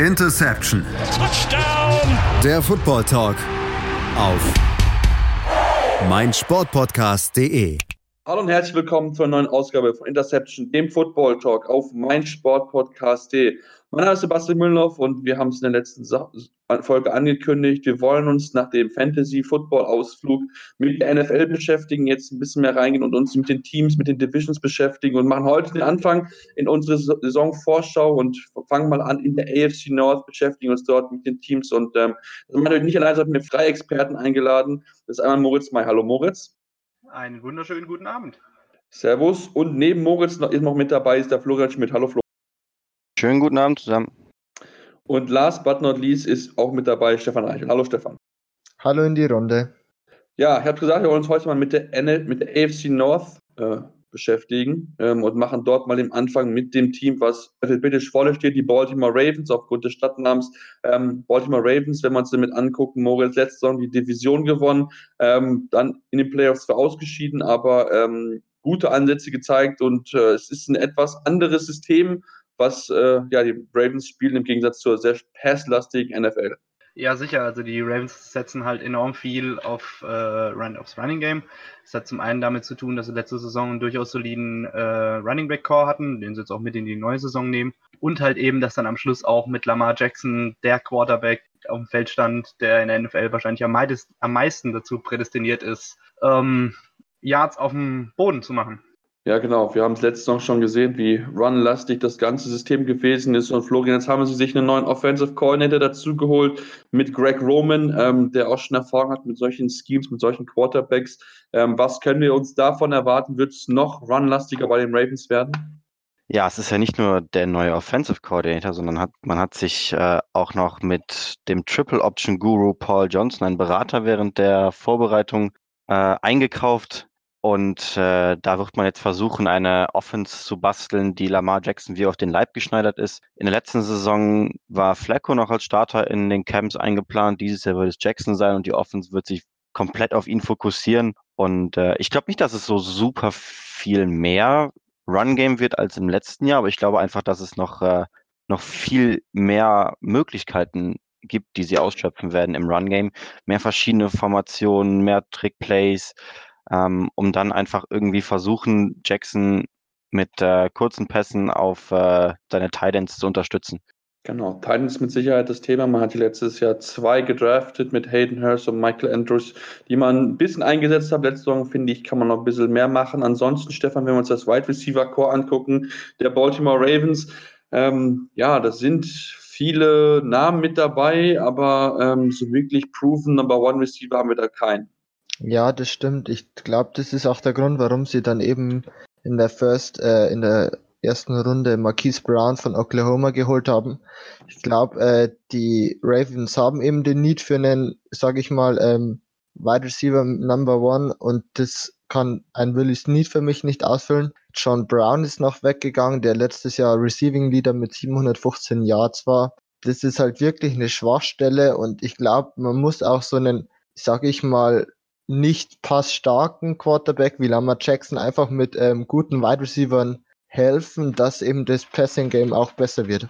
Interception. Touchdown. Der Football Talk auf meinsportpodcast.de. Hallo und herzlich willkommen zur neuen Ausgabe von Interception, dem Football Talk auf meinsportpodcast.de. Mein Name ist Sebastian Müllhoff und wir haben es in der letzten Folge angekündigt. Wir wollen uns nach dem Fantasy-Football-Ausflug mit der NFL beschäftigen, jetzt ein bisschen mehr reingehen und uns mit den Teams, mit den Divisions beschäftigen und machen heute den Anfang in unsere Saisonvorschau und fangen mal an in der AFC North, beschäftigen uns dort mit den Teams und ähm, das haben wir nicht allein, sondern mit drei Experten eingeladen. Das ist einmal Moritz May. Hallo Moritz. Einen wunderschönen guten Abend. Servus. Und neben Moritz ist noch mit dabei ist der Florian Schmidt. Hallo Florian. Schönen guten Abend zusammen. Und last but not least ist auch mit dabei Stefan Reichel. Hallo Stefan. Hallo in die Runde. Ja, ich habe gesagt, wir wollen uns heute mal mit der, NL, mit der AFC North äh, beschäftigen ähm, und machen dort mal den Anfang mit dem Team, was alphabetisch vorne steht, die Baltimore Ravens, aufgrund des Stadtnamens. Ähm, Baltimore Ravens, wenn man es damit angucken, Moritz letzte Saison die Division gewonnen, ähm, dann in den Playoffs zwar ausgeschieden, aber ähm, gute Ansätze gezeigt und äh, es ist ein etwas anderes System, was äh, ja, die Ravens spielen im Gegensatz zur sehr passlastigen NFL. Ja, sicher. Also die Ravens setzen halt enorm viel auf äh, Run, aufs Running Game. Das hat zum einen damit zu tun, dass sie letzte Saison einen durchaus soliden äh, Running Back Core hatten, den sie jetzt auch mit in die neue Saison nehmen. Und halt eben, dass dann am Schluss auch mit Lamar Jackson der Quarterback auf dem Feld stand, der in der NFL wahrscheinlich am, meist, am meisten dazu prädestiniert ist, ähm, Yards auf dem Boden zu machen. Ja, genau. Wir haben es letztes Mal schon gesehen, wie runlastig das ganze System gewesen ist. Und Florian, jetzt haben sie sich einen neuen Offensive Coordinator dazugeholt mit Greg Roman, ähm, der auch schon Erfahrung hat mit solchen Schemes, mit solchen Quarterbacks. Ähm, was können wir uns davon erwarten? Wird es noch runlastiger bei den Ravens werden? Ja, es ist ja nicht nur der neue Offensive Coordinator, sondern hat, man hat sich äh, auch noch mit dem Triple Option Guru Paul Johnson, ein Berater während der Vorbereitung, äh, eingekauft, und äh, da wird man jetzt versuchen, eine Offense zu basteln, die Lamar Jackson wie auf den Leib geschneidert ist. In der letzten Saison war Flacco noch als Starter in den Camps eingeplant. Dieses Jahr wird es Jackson sein und die Offense wird sich komplett auf ihn fokussieren. Und äh, ich glaube nicht, dass es so super viel mehr Run-Game wird als im letzten Jahr, aber ich glaube einfach, dass es noch, äh, noch viel mehr Möglichkeiten gibt, die sie ausschöpfen werden im Run-Game. Mehr verschiedene Formationen, mehr Trick-Plays, ähm, um dann einfach irgendwie versuchen, Jackson mit äh, kurzen Pässen auf äh, seine Titans zu unterstützen. Genau, Titans mit Sicherheit das Thema. Man hat letztes Jahr zwei gedraftet mit Hayden Hurst und Michael Andrews, die man ein bisschen eingesetzt hat. Letzte Saison, finde ich, kann man noch ein bisschen mehr machen. Ansonsten, Stefan, wenn wir uns das Wide Receiver Core angucken, der Baltimore Ravens, ähm, ja, das sind viele Namen mit dabei, aber ähm, so wirklich proven Number One Receiver haben wir da keinen. Ja, das stimmt. Ich glaube, das ist auch der Grund, warum sie dann eben in der First, äh, in der ersten Runde Marquise Brown von Oklahoma geholt haben. Ich glaube, äh, die Ravens haben eben den Need für einen, sage ich mal, ähm, Wide Receiver Number One und das kann ein Willie Snead für mich nicht ausfüllen. John Brown ist noch weggegangen, der letztes Jahr Receiving Leader mit 715 Yards war. Das ist halt wirklich eine Schwachstelle und ich glaube, man muss auch so einen, sage ich mal, nicht passstarken Quarterback wie Lamar Jackson einfach mit ähm, guten Wide Receivers helfen, dass eben das Passing Game auch besser wird.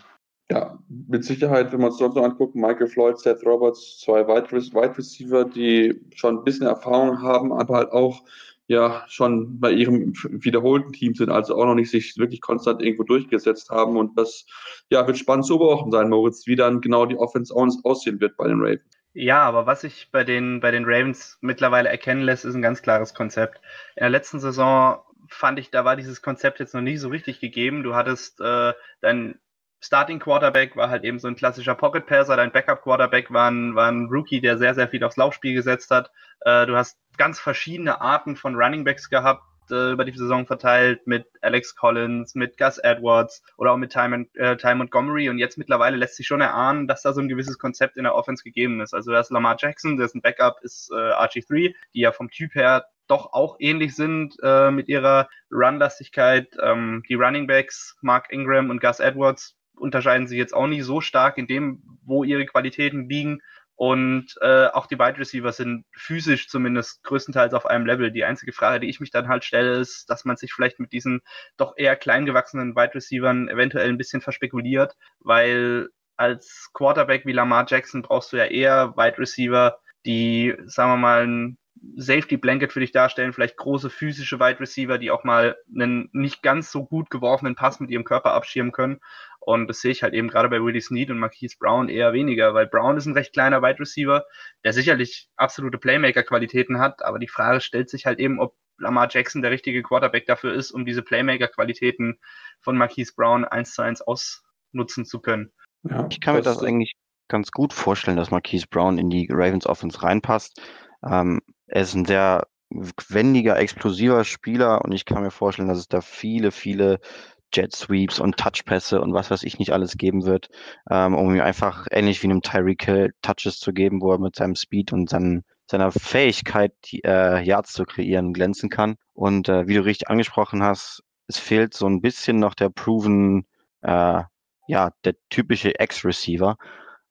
Ja, mit Sicherheit, wenn wir uns sonst noch angucken, Michael Floyd, Seth Roberts, zwei Wide Receiver, die schon ein bisschen Erfahrung haben, aber halt auch ja schon bei ihrem wiederholten Team sind, also auch noch nicht sich wirklich konstant irgendwo durchgesetzt haben. Und das ja, wird spannend zu beobachten sein, Moritz, wie dann genau die Offense aussehen wird bei den Ravens. Ja, aber was sich bei den, bei den Ravens mittlerweile erkennen lässt, ist ein ganz klares Konzept. In der letzten Saison fand ich, da war dieses Konzept jetzt noch nicht so richtig gegeben. Du hattest äh, dein Starting Quarterback war halt eben so ein klassischer Pocket Passer, dein Backup Quarterback war ein, war ein Rookie, der sehr, sehr viel aufs Laufspiel gesetzt hat. Äh, du hast ganz verschiedene Arten von Running Backs gehabt, äh, über die Saison verteilt mit Alex Collins, mit Gus Edwards oder auch mit Ty, äh, Ty Montgomery. Und jetzt mittlerweile lässt sich schon erahnen, dass da so ein gewisses Konzept in der Offense gegeben ist. Also da ist Lamar Jackson, dessen Backup ist äh, RG3, die ja vom Typ her doch auch ähnlich sind äh, mit ihrer Run-Lastigkeit. Ähm, die Running Backs, Mark Ingram und Gus Edwards, unterscheiden sich jetzt auch nicht so stark in dem, wo ihre Qualitäten liegen. Und äh, auch die Wide Receiver sind physisch zumindest größtenteils auf einem Level. Die einzige Frage, die ich mich dann halt stelle, ist, dass man sich vielleicht mit diesen doch eher klein gewachsenen Wide Receivern eventuell ein bisschen verspekuliert, weil als Quarterback wie Lamar Jackson brauchst du ja eher Wide Receiver, die, sagen wir mal, ein Safety Blanket für dich darstellen, vielleicht große physische Wide Receiver, die auch mal einen nicht ganz so gut geworfenen Pass mit ihrem Körper abschirmen können. Und das sehe ich halt eben gerade bei Willie Snead und Marquise Brown eher weniger, weil Brown ist ein recht kleiner Wide Receiver, der sicherlich absolute Playmaker-Qualitäten hat, aber die Frage stellt sich halt eben, ob Lamar Jackson der richtige Quarterback dafür ist, um diese Playmaker-Qualitäten von Marquise Brown eins zu eins ausnutzen zu können. Ja, ich kann mir das eigentlich ganz gut vorstellen, dass Marquise Brown in die Ravens Offense reinpasst. Ähm, er ist ein sehr wendiger, explosiver Spieler und ich kann mir vorstellen, dass es da viele, viele Jet Sweeps und Touchpässe und was weiß ich nicht alles geben wird, ähm, um ihm einfach ähnlich wie einem Tyreek Hill Touches zu geben, wo er mit seinem Speed und seinen, seiner Fähigkeit, die, äh, Yards zu kreieren, glänzen kann. Und äh, wie du richtig angesprochen hast, es fehlt so ein bisschen noch der proven, äh, ja, der typische Ex-Receiver.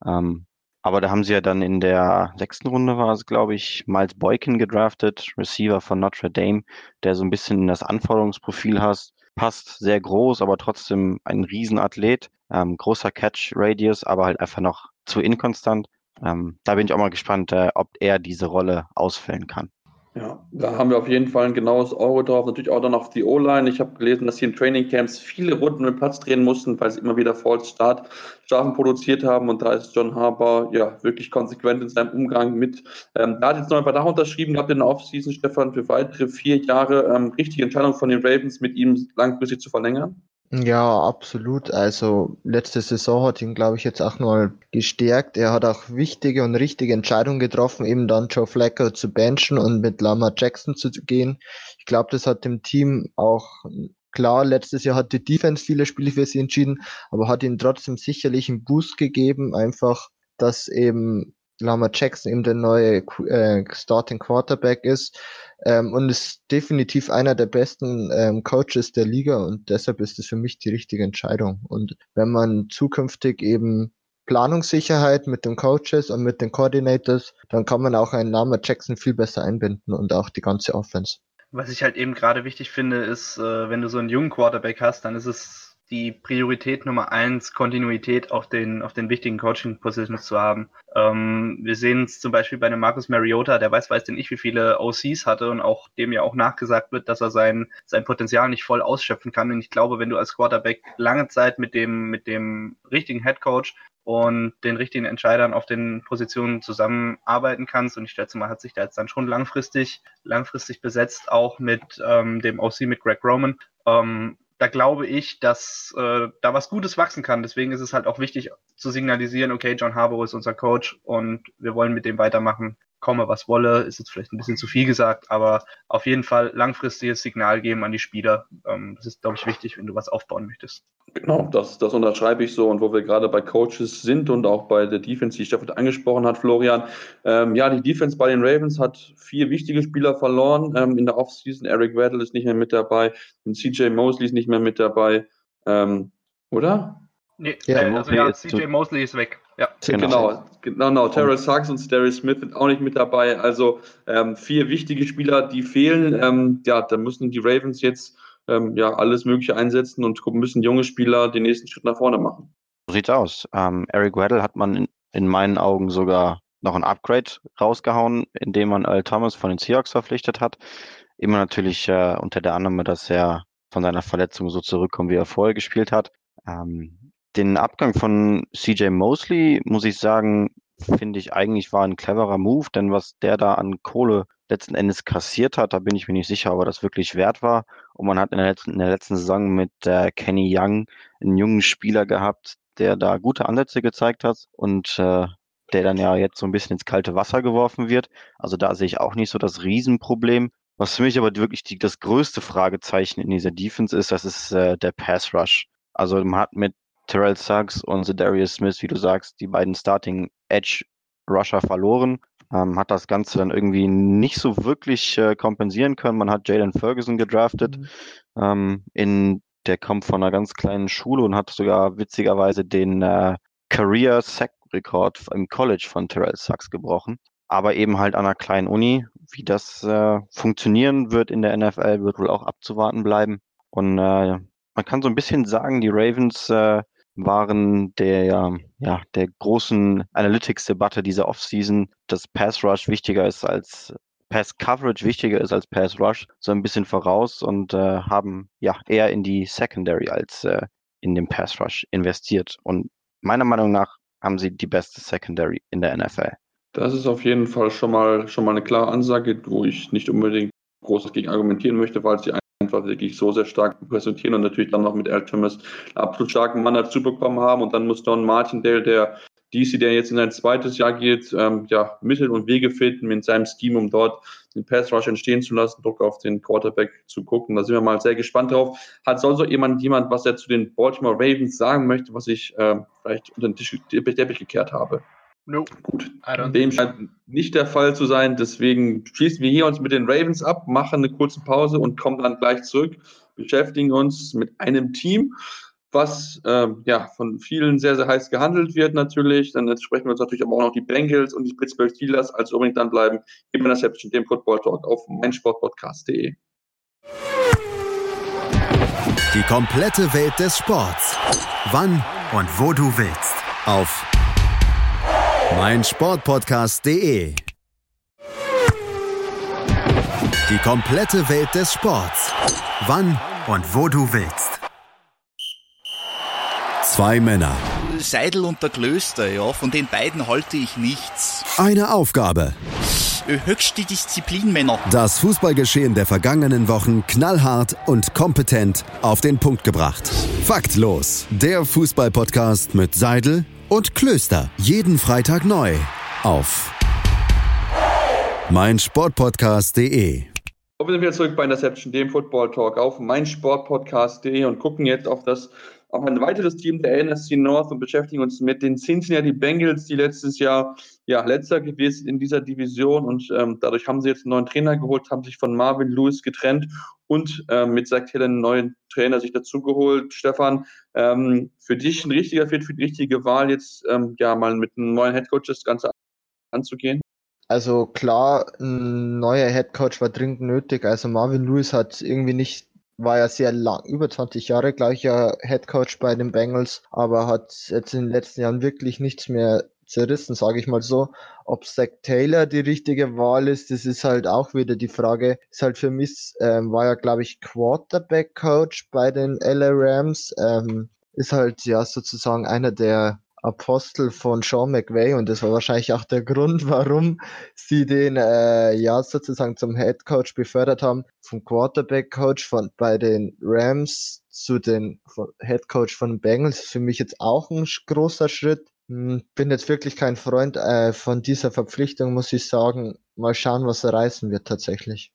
Ähm, aber da haben sie ja dann in der sechsten Runde war es, glaube ich, Miles Boykin gedraftet, Receiver von Notre Dame, der so ein bisschen das Anforderungsprofil hast, passt, sehr groß, aber trotzdem ein Riesenathlet, ähm, großer Catch-Radius, aber halt einfach noch zu inkonstant. Ähm, da bin ich auch mal gespannt, äh, ob er diese Rolle ausfüllen kann. Ja, da haben wir auf jeden Fall ein genaues Auge drauf. Natürlich auch dann auf die O-Line. Ich habe gelesen, dass sie in Training Camps viele Runden mit Platz drehen mussten, weil sie immer wieder False Start Strafen produziert haben. Und da ist John Harper ja wirklich konsequent in seinem Umgang mit. Ähm, da hat jetzt noch ein paar Tage unterschrieben, habt in der Offseason, Stefan, für weitere vier Jahre ähm, richtige Entscheidung von den Ravens, mit ihm langfristig zu verlängern. Ja, absolut. Also letzte Saison hat ihn, glaube ich, jetzt auch mal gestärkt. Er hat auch wichtige und richtige Entscheidungen getroffen, eben dann Joe Flacco zu benchen und mit Lama Jackson zu gehen. Ich glaube, das hat dem Team auch klar, letztes Jahr hat die Defense viele Spiele für sie entschieden, aber hat ihnen trotzdem sicherlich einen Boost gegeben, einfach, dass eben Lama Jackson eben der neue äh, Starting Quarterback ist ähm, und ist definitiv einer der besten ähm, Coaches der Liga und deshalb ist es für mich die richtige Entscheidung. Und wenn man zukünftig eben Planungssicherheit mit den Coaches und mit den Coordinators, dann kann man auch einen Lama Jackson viel besser einbinden und auch die ganze Offense. Was ich halt eben gerade wichtig finde, ist, äh, wenn du so einen jungen Quarterback hast, dann ist es die Priorität Nummer eins, Kontinuität auf den, auf den wichtigen Coaching-Positions zu haben. Ähm, wir sehen es zum Beispiel bei einem Marcus Mariota, der weiß, weiß denn ich, wie viele OCs hatte und auch dem ja auch nachgesagt wird, dass er sein, sein Potenzial nicht voll ausschöpfen kann. Und ich glaube, wenn du als Quarterback lange Zeit mit dem, mit dem richtigen Head Coach und den richtigen Entscheidern auf den Positionen zusammenarbeiten kannst. Und ich schätze mal, hat sich da jetzt dann schon langfristig, langfristig besetzt, auch mit ähm, dem OC mit Greg Roman. Ähm, da glaube ich, dass äh, da was Gutes wachsen kann. Deswegen ist es halt auch wichtig zu signalisieren, okay, John Harbour ist unser Coach und wir wollen mit dem weitermachen komme, was wolle, ist jetzt vielleicht ein bisschen zu viel gesagt, aber auf jeden Fall langfristiges Signal geben an die Spieler. Ähm, das ist, glaube ich, wichtig, wenn du was aufbauen möchtest. Genau, das, das unterschreibe ich so. Und wo wir gerade bei Coaches sind und auch bei der Defense, die Stefan angesprochen hat, Florian. Ähm, ja, die Defense bei den Ravens hat vier wichtige Spieler verloren ähm, in der Offseason. Eric Weddle ist nicht mehr mit dabei, und CJ Mosley ist nicht mehr mit dabei. Ähm, oder? Nee, ja, also ja, CJ Mosley ist weg. Ja, genau. Genau, genau. genau. Terrell Suggs und Darius Smith sind auch nicht mit dabei. Also ähm, vier wichtige Spieler, die fehlen. Ähm, ja, da müssen die Ravens jetzt ähm, ja alles Mögliche einsetzen und müssen junge Spieler den nächsten Schritt nach vorne machen. So sieht's aus. Ähm, Eric Weddle hat man in, in, meinen Augen sogar noch ein Upgrade rausgehauen, indem man Earl Thomas von den Seahawks verpflichtet hat. Immer natürlich äh, unter der Annahme, dass er von seiner Verletzung so zurückkommt, wie er vorher gespielt hat. Ähm, den Abgang von CJ Mosley, muss ich sagen, finde ich eigentlich war ein cleverer Move, denn was der da an Kohle letzten Endes kassiert hat, da bin ich mir nicht sicher, ob er das wirklich wert war. Und man hat in der letzten, in der letzten Saison mit äh, Kenny Young einen jungen Spieler gehabt, der da gute Ansätze gezeigt hat und äh, der dann ja jetzt so ein bisschen ins kalte Wasser geworfen wird. Also da sehe ich auch nicht so das Riesenproblem. Was für mich aber wirklich die, das größte Fragezeichen in dieser Defense ist, das ist äh, der Pass Rush. Also man hat mit Terrell Suggs und Darius Smith, wie du sagst, die beiden Starting Edge Rusher verloren. Ähm, hat das Ganze dann irgendwie nicht so wirklich äh, kompensieren können. Man hat Jalen Ferguson gedraftet. Mhm. Ähm, in, der kommt von einer ganz kleinen Schule und hat sogar witzigerweise den äh, Career Sack Rekord im College von Terrell Suggs gebrochen. Aber eben halt an einer kleinen Uni. Wie das äh, funktionieren wird in der NFL, wird wohl auch abzuwarten bleiben. Und äh, man kann so ein bisschen sagen, die Ravens äh, waren der, ja, der großen Analytics-Debatte dieser Offseason, dass Pass Rush wichtiger ist als Pass Coverage wichtiger ist als Pass Rush, so ein bisschen voraus und äh, haben ja eher in die Secondary als äh, in den Pass Rush investiert. Und meiner Meinung nach haben sie die beste Secondary in der NFL. Das ist auf jeden Fall schon mal, schon mal eine klare Ansage, wo ich nicht unbedingt groß gegen argumentieren möchte, weil sie einfach wirklich so sehr stark präsentieren und natürlich dann noch mit Al Thomas einen absolut starken Mann dazu bekommen haben. Und dann muss Don Martindale, der DC, der jetzt in sein zweites Jahr geht, ähm, ja, Mittel und Wege finden mit seinem Scheme, um dort den Pass Rush entstehen zu lassen, Druck auf den Quarterback zu gucken. Da sind wir mal sehr gespannt drauf. Hat sonst jemand, jemand, was er zu den Baltimore Ravens sagen möchte, was ich äh, vielleicht unter den Tisch, Teppich gekehrt habe? No. Gut. Dem scheint nicht der Fall zu sein. Deswegen schließen wir hier uns mit den Ravens ab, machen eine kurze Pause und kommen dann gleich zurück. Beschäftigen uns mit einem Team, was äh, ja von vielen sehr, sehr heiß gehandelt wird natürlich. Dann sprechen wir uns natürlich aber auch noch die Bengals und die Pittsburgh Steelers. Also unbedingt dann bleiben. Interception, dem Football Talk auf meinsportpodcast.de. Die komplette Welt des Sports. Wann und wo du willst. Auf mein Sportpodcast.de. Die komplette Welt des Sports. Wann und wo du willst. Zwei Männer. Seidel und der Klöster, ja, von den beiden halte ich nichts. Eine Aufgabe. Höchste Disziplin, Männer. Das Fußballgeschehen der vergangenen Wochen knallhart und kompetent auf den Punkt gebracht. Faktlos. Der Fußballpodcast mit Seidel und Klöster. Jeden Freitag neu auf meinsportpodcast.de. Und wir sind wieder zurück bei Interception, dem Football Talk auf meinsportpodcast.de und gucken jetzt auf das auf ein weiteres Team der NFC North und beschäftigen uns mit den Cincinnati Bengals, die letztes Jahr ja letzter gewesen in dieser Division und ähm, dadurch haben sie jetzt einen neuen Trainer geholt, haben sich von Marvin Lewis getrennt und ähm, mit Zach Taylor einen neuen Trainer sich dazugeholt. Stefan, ähm, für dich ein richtiger Fit, für die richtige Wahl jetzt ähm, ja mal mit einem neuen Headcoach das Ganze anzugehen? Also klar, ein neuer Headcoach war dringend nötig. Also Marvin Lewis hat irgendwie nicht war ja sehr lang, über 20 Jahre gleicher Head Coach bei den Bengals, aber hat jetzt in den letzten Jahren wirklich nichts mehr zerrissen, sage ich mal so. Ob Zach Taylor die richtige Wahl ist, das ist halt auch wieder die Frage. Ist halt für mich, ähm, war ja glaube ich Quarterback Coach bei den LA Rams, ähm, ist halt ja sozusagen einer der Apostel von Sean McVay und das war wahrscheinlich auch der Grund, warum sie den äh, ja sozusagen zum Head Coach befördert haben, vom Quarterback Coach von bei den Rams zu den Head Coach von Bengals. Für mich jetzt auch ein großer Schritt. Hm, bin jetzt wirklich kein Freund äh, von dieser Verpflichtung, muss ich sagen. Mal schauen, was er reißen wird tatsächlich.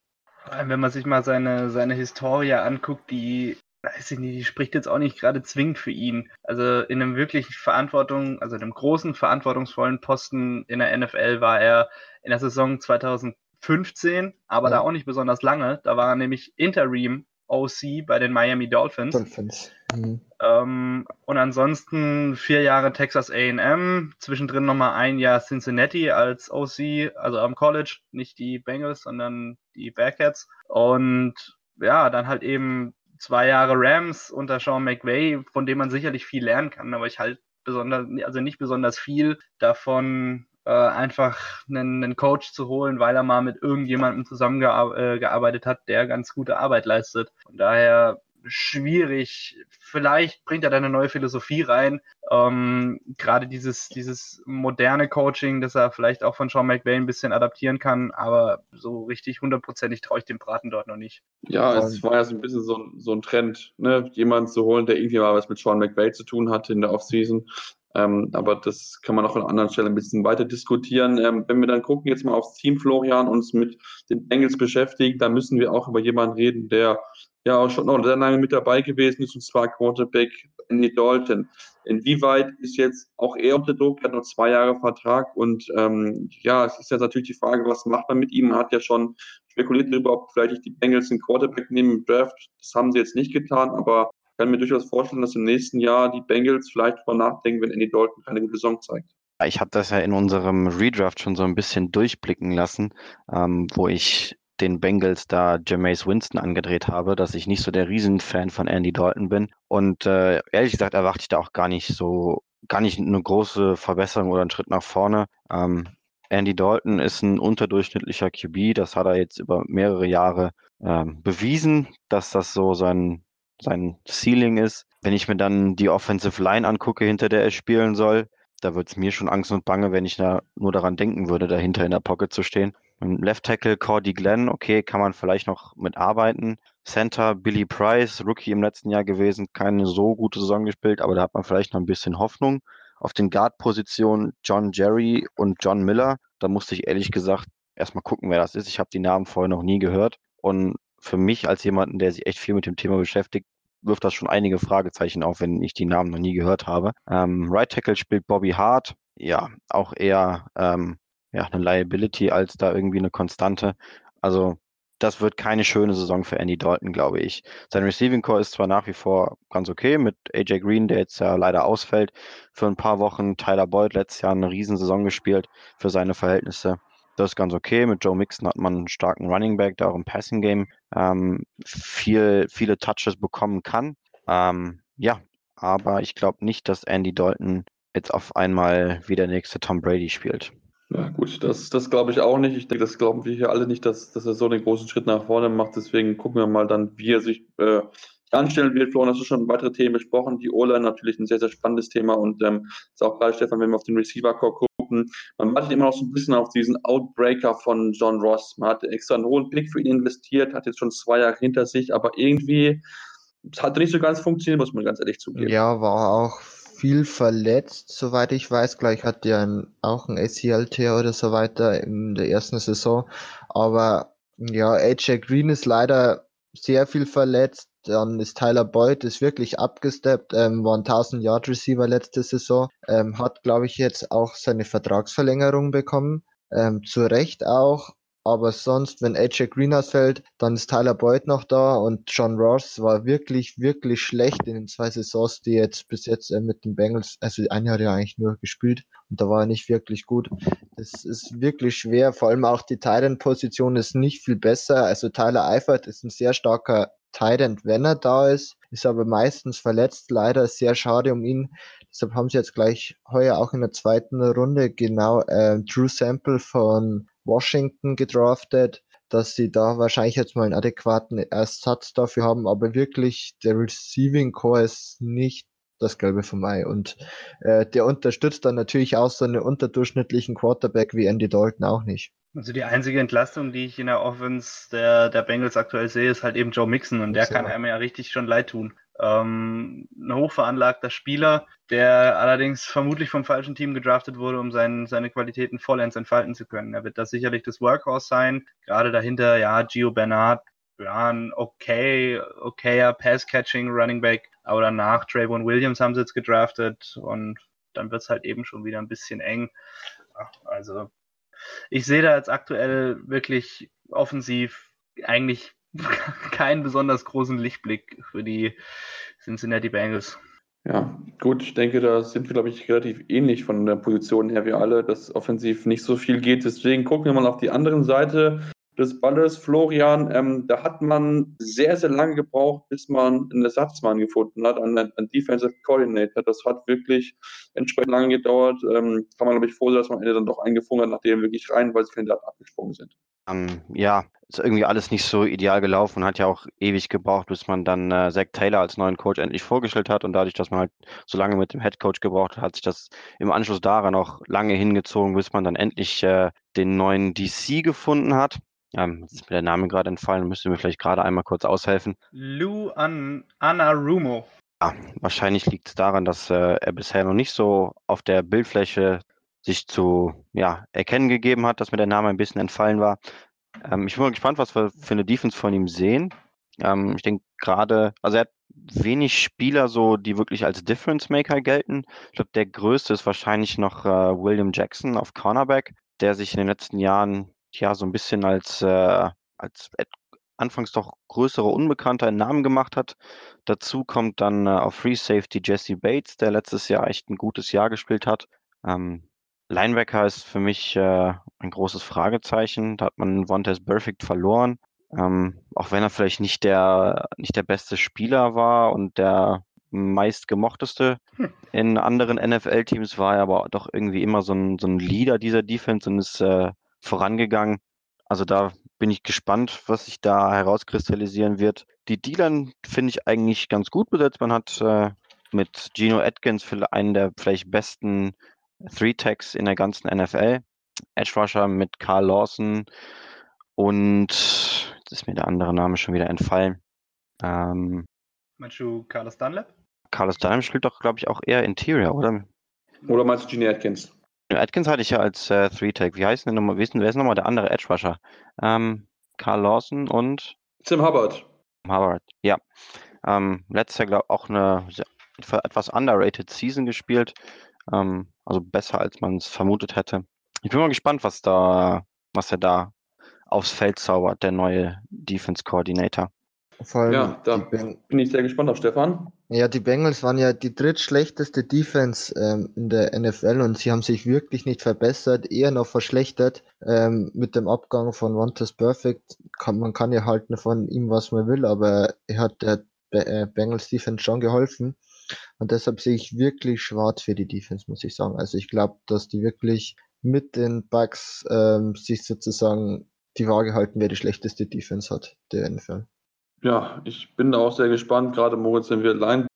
Wenn man sich mal seine, seine Historie anguckt, die weiß ich nicht, die spricht jetzt auch nicht gerade zwingend für ihn. Also in einem wirklich Verantwortung, also einem großen verantwortungsvollen Posten in der NFL war er in der Saison 2015, aber ja. da auch nicht besonders lange. Da war er nämlich Interim OC bei den Miami Dolphins. Dolphins. Mhm. Ähm, und ansonsten vier Jahre Texas AM, zwischendrin nochmal ein Jahr Cincinnati als OC, also am College, nicht die Bengals, sondern die Bearcats. Und ja, dann halt eben zwei Jahre Rams unter Sean McVay, von dem man sicherlich viel lernen kann, aber ich halt besonders, also nicht besonders viel davon, äh, einfach einen, einen, Coach zu holen, weil er mal mit irgendjemandem zusammengearbeitet äh, hat, der ganz gute Arbeit leistet. Von daher schwierig. Vielleicht bringt er da eine neue Philosophie rein. Ähm, Gerade dieses, dieses moderne Coaching, das er vielleicht auch von Sean McVay ein bisschen adaptieren kann, aber so richtig hundertprozentig traue ich dem Braten dort noch nicht. Ja, es war ja so ein bisschen so, so ein Trend, ne? jemanden zu holen, der irgendwie mal was mit Sean McVay zu tun hatte in der Offseason. Ähm, aber das kann man auch an anderen Stellen ein bisschen weiter diskutieren. Ähm, wenn wir dann gucken, jetzt mal aufs Team Florian, uns mit den Bengals beschäftigen, da müssen wir auch über jemanden reden, der ja auch schon noch sehr lange mit dabei gewesen ist, und zwar Quarterback Andy Dalton. Inwieweit ist jetzt auch er unter Druck, er hat noch zwei Jahre Vertrag und ähm, ja, es ist jetzt natürlich die Frage, was macht man mit ihm? Man hat ja schon spekuliert darüber, ob vielleicht die Bengals einen Quarterback nehmen im Draft. Das haben sie jetzt nicht getan, aber ich kann mir durchaus vorstellen, dass im nächsten Jahr die Bengals vielleicht darüber nachdenken, wenn Andy Dalton keine gute Saison zeigt. Ich habe das ja in unserem Redraft schon so ein bisschen durchblicken lassen, ähm, wo ich den Bengals da Jameis Winston angedreht habe, dass ich nicht so der Riesenfan von Andy Dalton bin. Und äh, ehrlich gesagt erwarte ich da auch gar nicht so, gar nicht eine große Verbesserung oder einen Schritt nach vorne. Ähm, Andy Dalton ist ein unterdurchschnittlicher QB, das hat er jetzt über mehrere Jahre ähm, bewiesen, dass das so sein, sein Ceiling ist. Wenn ich mir dann die Offensive Line angucke, hinter der er spielen soll, da wird es mir schon Angst und Bange, wenn ich da nur daran denken würde, dahinter in der Pocket zu stehen. Left Tackle Cordy Glenn, okay, kann man vielleicht noch mitarbeiten. Center Billy Price, Rookie im letzten Jahr gewesen, keine so gute Saison gespielt, aber da hat man vielleicht noch ein bisschen Hoffnung. Auf den Guard-Positionen John Jerry und John Miller, da musste ich ehrlich gesagt erstmal gucken, wer das ist. Ich habe die Namen vorher noch nie gehört. Und für mich als jemanden, der sich echt viel mit dem Thema beschäftigt, wirft das schon einige Fragezeichen auf, wenn ich die Namen noch nie gehört habe. Ähm, right Tackle spielt Bobby Hart. Ja, auch eher ähm, ja, eine Liability als da irgendwie eine Konstante. Also das wird keine schöne Saison für Andy Dalton, glaube ich. Sein Receiving Core ist zwar nach wie vor ganz okay mit AJ Green, der jetzt ja leider ausfällt für ein paar Wochen. Tyler Boyd letztes Jahr eine Riesensaison gespielt für seine Verhältnisse. Das ist ganz okay. Mit Joe Mixon hat man einen starken Running Back, der auch im Passing Game ähm, viel, viele Touches bekommen kann. Ähm, ja, aber ich glaube nicht, dass Andy Dalton jetzt auf einmal wie der nächste Tom Brady spielt. Ja, gut, das, das glaube ich auch nicht. Ich denke, das glauben wir hier alle nicht, dass, dass er so einen großen Schritt nach vorne macht. Deswegen gucken wir mal dann, wie er sich äh, anstellen wird. Florian, hast du schon weitere Themen besprochen. Die O-Line natürlich ein sehr, sehr spannendes Thema und ähm, ist auch gerade, Stefan, wenn wir auf den Receiver-Core gucken, man wartet immer noch so ein bisschen auf diesen Outbreaker von John Ross. Man hat extra einen hohen Pick für ihn investiert, hat jetzt schon zwei Jahre hinter sich, aber irgendwie es hat nicht so ganz funktioniert, muss man ganz ehrlich zugeben. Ja, war auch viel verletzt, soweit ich weiß. Gleich hat er auch ein ACL-Tear oder so weiter in der ersten Saison. Aber ja, AJ Green ist leider sehr viel verletzt. Dann ist Tyler Boyd ist wirklich abgesteppt, ähm, war ein 1000 Yard Receiver letzte Saison, ähm, hat glaube ich jetzt auch seine Vertragsverlängerung bekommen, ähm, zu Recht auch. Aber sonst, wenn AJ Green ausfällt, dann ist Tyler Boyd noch da und John Ross war wirklich, wirklich schlecht in den zwei Saisons, die jetzt bis jetzt äh, mit den Bengals, also ein Jahr ja eigentlich nur gespielt und da war er nicht wirklich gut. Das ist wirklich schwer, vor allem auch die Titan-Position ist nicht viel besser. Also Tyler Eifert ist ein sehr starker Titan, wenn er da ist, ist aber meistens verletzt. Leider sehr schade um ihn. Deshalb haben sie jetzt gleich heuer auch in der zweiten Runde genau äh, Drew Sample von Washington gedraftet, dass sie da wahrscheinlich jetzt mal einen adäquaten Ersatz dafür haben, aber wirklich der Receiving Core ist nicht das Gelbe vom Ei. Und äh, der unterstützt dann natürlich auch so einen unterdurchschnittlichen Quarterback wie Andy Dalton auch nicht. Also die einzige Entlastung, die ich in der Offense der, der Bengals aktuell sehe, ist halt eben Joe Mixon und der so. kann einem ja richtig schon leid tun. Ähm, ein hochveranlagter Spieler, der allerdings vermutlich vom falschen Team gedraftet wurde, um sein, seine Qualitäten vollends entfalten zu können. Er wird da sicherlich das Workhorse sein. Gerade dahinter, ja, Gio Bernard, ja, ein okay, okayer Pass-Catching Running Back. Aber danach Trayvon Williams haben sie jetzt gedraftet und dann wird es halt eben schon wieder ein bisschen eng. Also ich sehe da jetzt aktuell wirklich offensiv eigentlich keinen besonders großen Lichtblick für die Cincinnati Bengals. Ja, gut, ich denke, da sind wir, glaube ich, relativ ähnlich von der Position her wie alle, dass offensiv nicht so viel geht. Deswegen gucken wir mal auf die andere Seite des Balles, Florian. Ähm, da hat man sehr, sehr lange gebraucht, bis man einen Ersatzmann gefunden hat, einen, einen Defensive Coordinator. Das hat wirklich entsprechend lange gedauert. Ähm, kann man, glaube ich, froh sein, dass man am Ende dann doch eingefunden hat, nachdem wirklich rein, weil die Kandidaten abgesprungen sind. Ähm, ja, ist irgendwie alles nicht so ideal gelaufen, hat ja auch ewig gebraucht, bis man dann äh, Zach Taylor als neuen Coach endlich vorgestellt hat und dadurch, dass man halt so lange mit dem Head Coach gebraucht hat, hat sich das im Anschluss daran auch lange hingezogen, bis man dann endlich äh, den neuen DC gefunden hat. Ähm, jetzt ist mir der Name gerade entfallen, müsste mir vielleicht gerade einmal kurz aushelfen. Lou An Anarumo. Ja, wahrscheinlich liegt es daran, dass äh, er bisher noch nicht so auf der Bildfläche sich zu ja, erkennen gegeben hat, dass mir der Name ein bisschen entfallen war. Ähm, ich bin mal gespannt, was wir für eine Defense von ihm sehen. Ähm, ich denke gerade, also er hat wenig Spieler so, die wirklich als Difference Maker gelten. Ich glaube, der größte ist wahrscheinlich noch äh, William Jackson auf Cornerback, der sich in den letzten Jahren ja so ein bisschen als, äh, als anfangs doch größere Unbekannter einen Namen gemacht hat. Dazu kommt dann äh, auf Free Safety Jesse Bates, der letztes Jahr echt ein gutes Jahr gespielt hat. Ähm, Linebacker ist für mich äh, ein großes Fragezeichen. Da hat man Vontaze Perfect verloren. Ähm, auch wenn er vielleicht nicht der, nicht der beste Spieler war und der meistgemochteste hm. in anderen NFL-Teams, war er aber doch irgendwie immer so ein, so ein Leader dieser Defense und ist äh, vorangegangen. Also da bin ich gespannt, was sich da herauskristallisieren wird. Die Dealern finde ich eigentlich ganz gut besetzt. Man hat äh, mit Gino Atkins für einen der vielleicht besten Three-Tags in der ganzen NFL. Edge Rusher mit Carl Lawson und jetzt ist mir der andere Name schon wieder entfallen. Ähm, Meinst du Carlos Dunlap? Carlos Dunlap spielt doch, glaube ich, auch eher Interior, oder? Oder meinst du Gene Atkins? Atkins hatte ich ja als äh, Three-Tag. Wie heißt denn nochmal, wer ist nochmal der andere Edge Rusher? Ähm, Carl Lawson und Tim Hubbard. Hubbard, ja. Ähm, letztes Jahr, glaube ich, auch eine etwas underrated Season gespielt. Ähm, also besser, als man es vermutet hätte. Ich bin mal gespannt, was da, was er da aufs Feld zaubert, der neue Defense Coordinator. Vor allem ja, da bin ich sehr gespannt auf Stefan. Ja, die Bengals waren ja die drittschlechteste Defense ähm, in der NFL und sie haben sich wirklich nicht verbessert, eher noch verschlechtert. Ähm, mit dem Abgang von Wantas Perfect kann man kann ja halten von ihm, was man will, aber er hat der äh, Bengals Defense schon geholfen. Und deshalb sehe ich wirklich schwarz für die Defense, muss ich sagen. Also ich glaube, dass die wirklich mit den Bugs ähm, sich sozusagen die Waage halten, wer die schlechteste Defense hat, der NFL. Ja, ich bin da auch sehr gespannt, gerade Moritz, wenn wir Lineback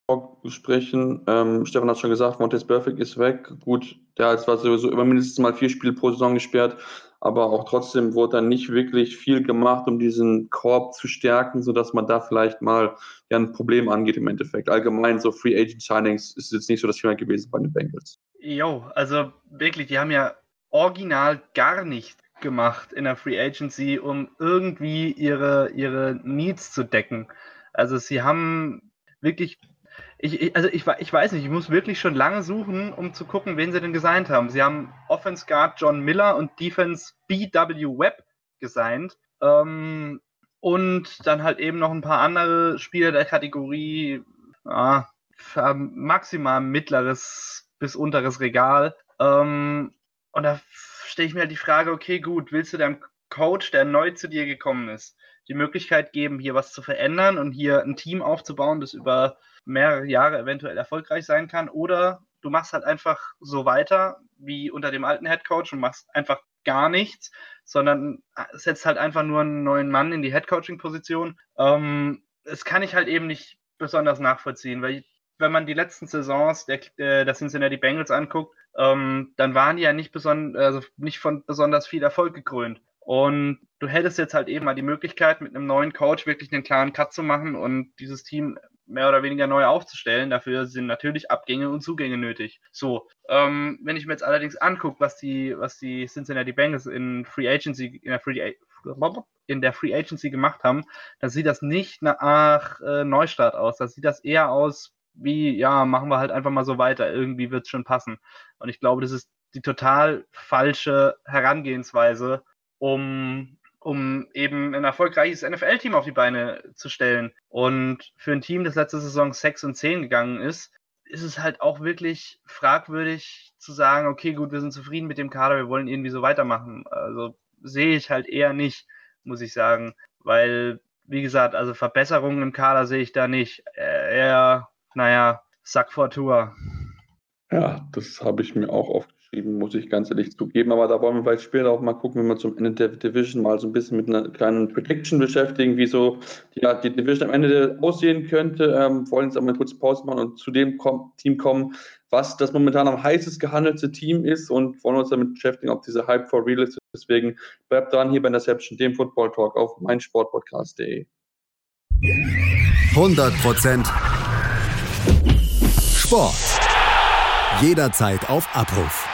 sprechen. Ähm, Stefan hat schon gesagt, Montes Perfect ist weg. Gut, der hat zwar sowieso immer mindestens mal vier Spiele pro Saison gesperrt, aber auch trotzdem wurde dann nicht wirklich viel gemacht, um diesen Korb zu stärken, sodass man da vielleicht mal ja, ein Problem angeht im Endeffekt. Allgemein so Free Agent Signings ist jetzt nicht so das Thema gewesen bei den Bengals. Jo, also wirklich, die haben ja original gar nichts gemacht in der Free Agency, um irgendwie ihre, ihre Needs zu decken. Also sie haben wirklich, ich, also ich, ich weiß nicht, ich muss wirklich schon lange suchen, um zu gucken, wen sie denn gesigned haben. Sie haben Offense Guard John Miller und Defense BW Webb gesigned. Ähm, und dann halt eben noch ein paar andere Spieler der Kategorie, ja, maximal mittleres bis unteres Regal. Ähm, und da stelle ich mir halt die Frage, okay, gut, willst du deinem Coach, der neu zu dir gekommen ist, die Möglichkeit geben, hier was zu verändern und hier ein Team aufzubauen, das über mehrere Jahre eventuell erfolgreich sein kann? Oder du machst halt einfach so weiter wie unter dem alten Head Coach und machst einfach gar nichts, sondern setzt halt einfach nur einen neuen Mann in die Head Coaching Position. Ähm, das kann ich halt eben nicht besonders nachvollziehen, weil wenn man die letzten Saisons der, äh, der Cincinnati Bengals anguckt, ähm, dann waren die ja nicht, beson also nicht von besonders viel Erfolg gekrönt. Und du hättest jetzt halt eben mal die Möglichkeit, mit einem neuen Coach wirklich einen klaren Cut zu machen und dieses Team mehr oder weniger neu aufzustellen. Dafür sind natürlich Abgänge und Zugänge nötig. So, ähm, wenn ich mir jetzt allerdings angucke, was die, was die Cincinnati Bengals in Free Agency, in der Free, in der Free Agency gemacht haben, dann sieht das nicht nach äh, Neustart aus. Das sieht das eher aus wie, ja, machen wir halt einfach mal so weiter, irgendwie wird es schon passen. Und ich glaube, das ist die total falsche Herangehensweise, um, um eben ein erfolgreiches NFL-Team auf die Beine zu stellen. Und für ein Team, das letzte Saison 6 und 10 gegangen ist, ist es halt auch wirklich fragwürdig zu sagen, okay, gut, wir sind zufrieden mit dem Kader, wir wollen irgendwie so weitermachen. Also sehe ich halt eher nicht, muss ich sagen, weil, wie gesagt, also Verbesserungen im Kader sehe ich da nicht. Eher naja, Sack vor Tour. Ja, das habe ich mir auch aufgeschrieben, muss ich ganz ehrlich zugeben. Aber da wollen wir vielleicht später auch mal gucken, wenn wir zum Ende der Division mal so ein bisschen mit einer kleinen Prediction beschäftigen, wie so ja, die Division am Ende aussehen könnte. Ähm, wollen jetzt einmal kurz Pause machen und zu dem Team kommen, was das momentan am heißest gehandelte Team ist und wollen uns damit beschäftigen, ob diese Hype for Real ist. Deswegen bleibt dran hier bei Interception, dem Football Talk auf meinsportpodcast.de. 100 Prozent Sport. Jederzeit auf Abruf.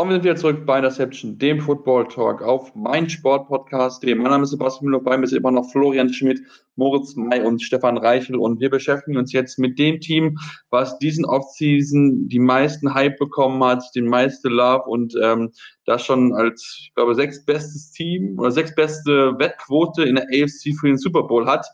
Und wir sind wieder zurück bei Interception, dem Football Talk auf meinsportpodcast.de. Mein Name ist Sebastian Müller, bei mir ist immer noch Florian Schmidt, Moritz May und Stefan Reichel. Und wir beschäftigen uns jetzt mit dem Team, was diesen Offseason die meisten Hype bekommen hat, den meisten Love und ähm, das schon als, ich glaube, sechs bestes Team oder sechs beste Wettquote in der AFC für den Super Bowl hat.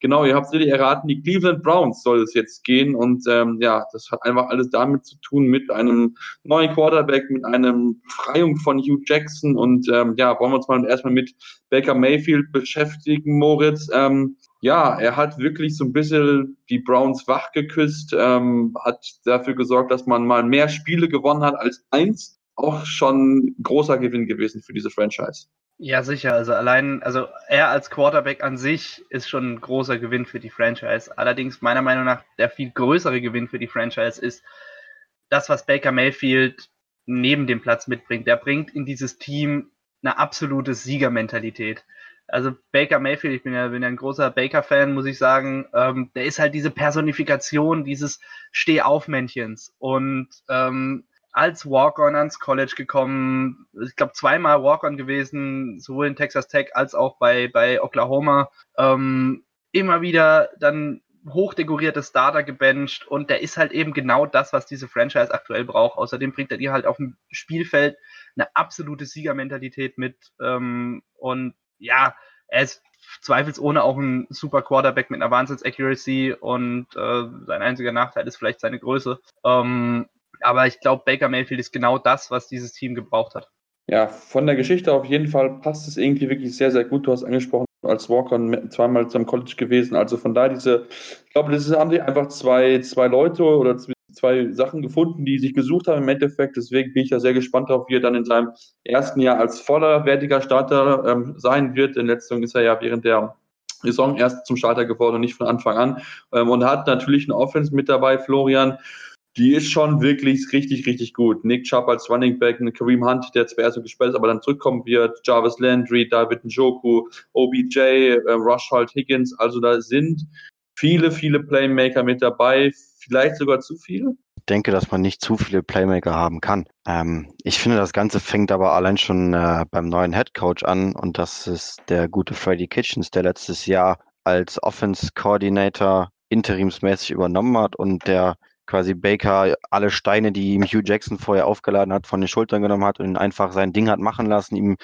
Genau, ihr habt es richtig erraten, die Cleveland Browns soll es jetzt gehen. Und ähm, ja, das hat einfach alles damit zu tun mit einem neuen Quarterback, mit einem Befreiung von Hugh Jackson. Und ähm, ja, wollen wir uns mal erstmal mit Baker Mayfield beschäftigen, Moritz. Ähm, ja, er hat wirklich so ein bisschen die Browns wach geküsst, ähm, hat dafür gesorgt, dass man mal mehr Spiele gewonnen hat als eins. Auch schon großer Gewinn gewesen für diese Franchise. Ja, sicher. Also allein, also er als Quarterback an sich ist schon ein großer Gewinn für die Franchise. Allerdings meiner Meinung nach der viel größere Gewinn für die Franchise ist das, was Baker Mayfield neben dem Platz mitbringt. Der bringt in dieses Team eine absolute Siegermentalität. Also Baker Mayfield, ich bin ja, bin ja ein großer Baker-Fan, muss ich sagen, ähm, der ist halt diese Personifikation dieses Stehaufmännchens. Und ähm, als Walk-On ans College gekommen, ich glaube zweimal Walk-On gewesen, sowohl in Texas Tech als auch bei, bei Oklahoma. Ähm, immer wieder dann hochdekorierte Starter gebencht und der ist halt eben genau das, was diese Franchise aktuell braucht. Außerdem bringt er dir halt auf dem Spielfeld eine absolute Siegermentalität mit ähm, und ja, er ist zweifelsohne auch ein super Quarterback mit einer Wahnsinns-Accuracy und äh, sein einziger Nachteil ist vielleicht seine Größe. Ähm, aber ich glaube, Baker Mayfield ist genau das, was dieses Team gebraucht hat. Ja, von der Geschichte auf jeden Fall passt es irgendwie wirklich sehr, sehr gut. Du hast angesprochen, als Walker zweimal zum College gewesen. Also von daher diese, ich glaube, das haben sie einfach zwei, zwei Leute oder zwei Sachen gefunden, die sich gesucht haben im Endeffekt. Deswegen bin ich ja sehr gespannt darauf, wie er dann in seinem ersten Jahr als vollerwertiger Starter ähm, sein wird. In letzter ist er ja während der Saison erst zum Starter geworden und nicht von Anfang an. Ähm, und hat natürlich eine Offense mit dabei, Florian die ist schon wirklich richtig, richtig gut. Nick Chubb als Running Back, Kareem Hunt, der zwar erst so gesperrt ist, aber dann zurückkommen wird, Jarvis Landry, David Njoku, OBJ, äh, Rushhold Higgins, also da sind viele, viele Playmaker mit dabei, vielleicht sogar zu viele. Ich denke, dass man nicht zu viele Playmaker haben kann. Ähm, ich finde, das Ganze fängt aber allein schon äh, beim neuen Head Coach an und das ist der gute Freddy Kitchens, der letztes Jahr als Offense Coordinator interimsmäßig übernommen hat und der quasi Baker alle Steine, die ihm Hugh Jackson vorher aufgeladen hat, von den Schultern genommen hat und ihn einfach sein Ding hat machen lassen, ihm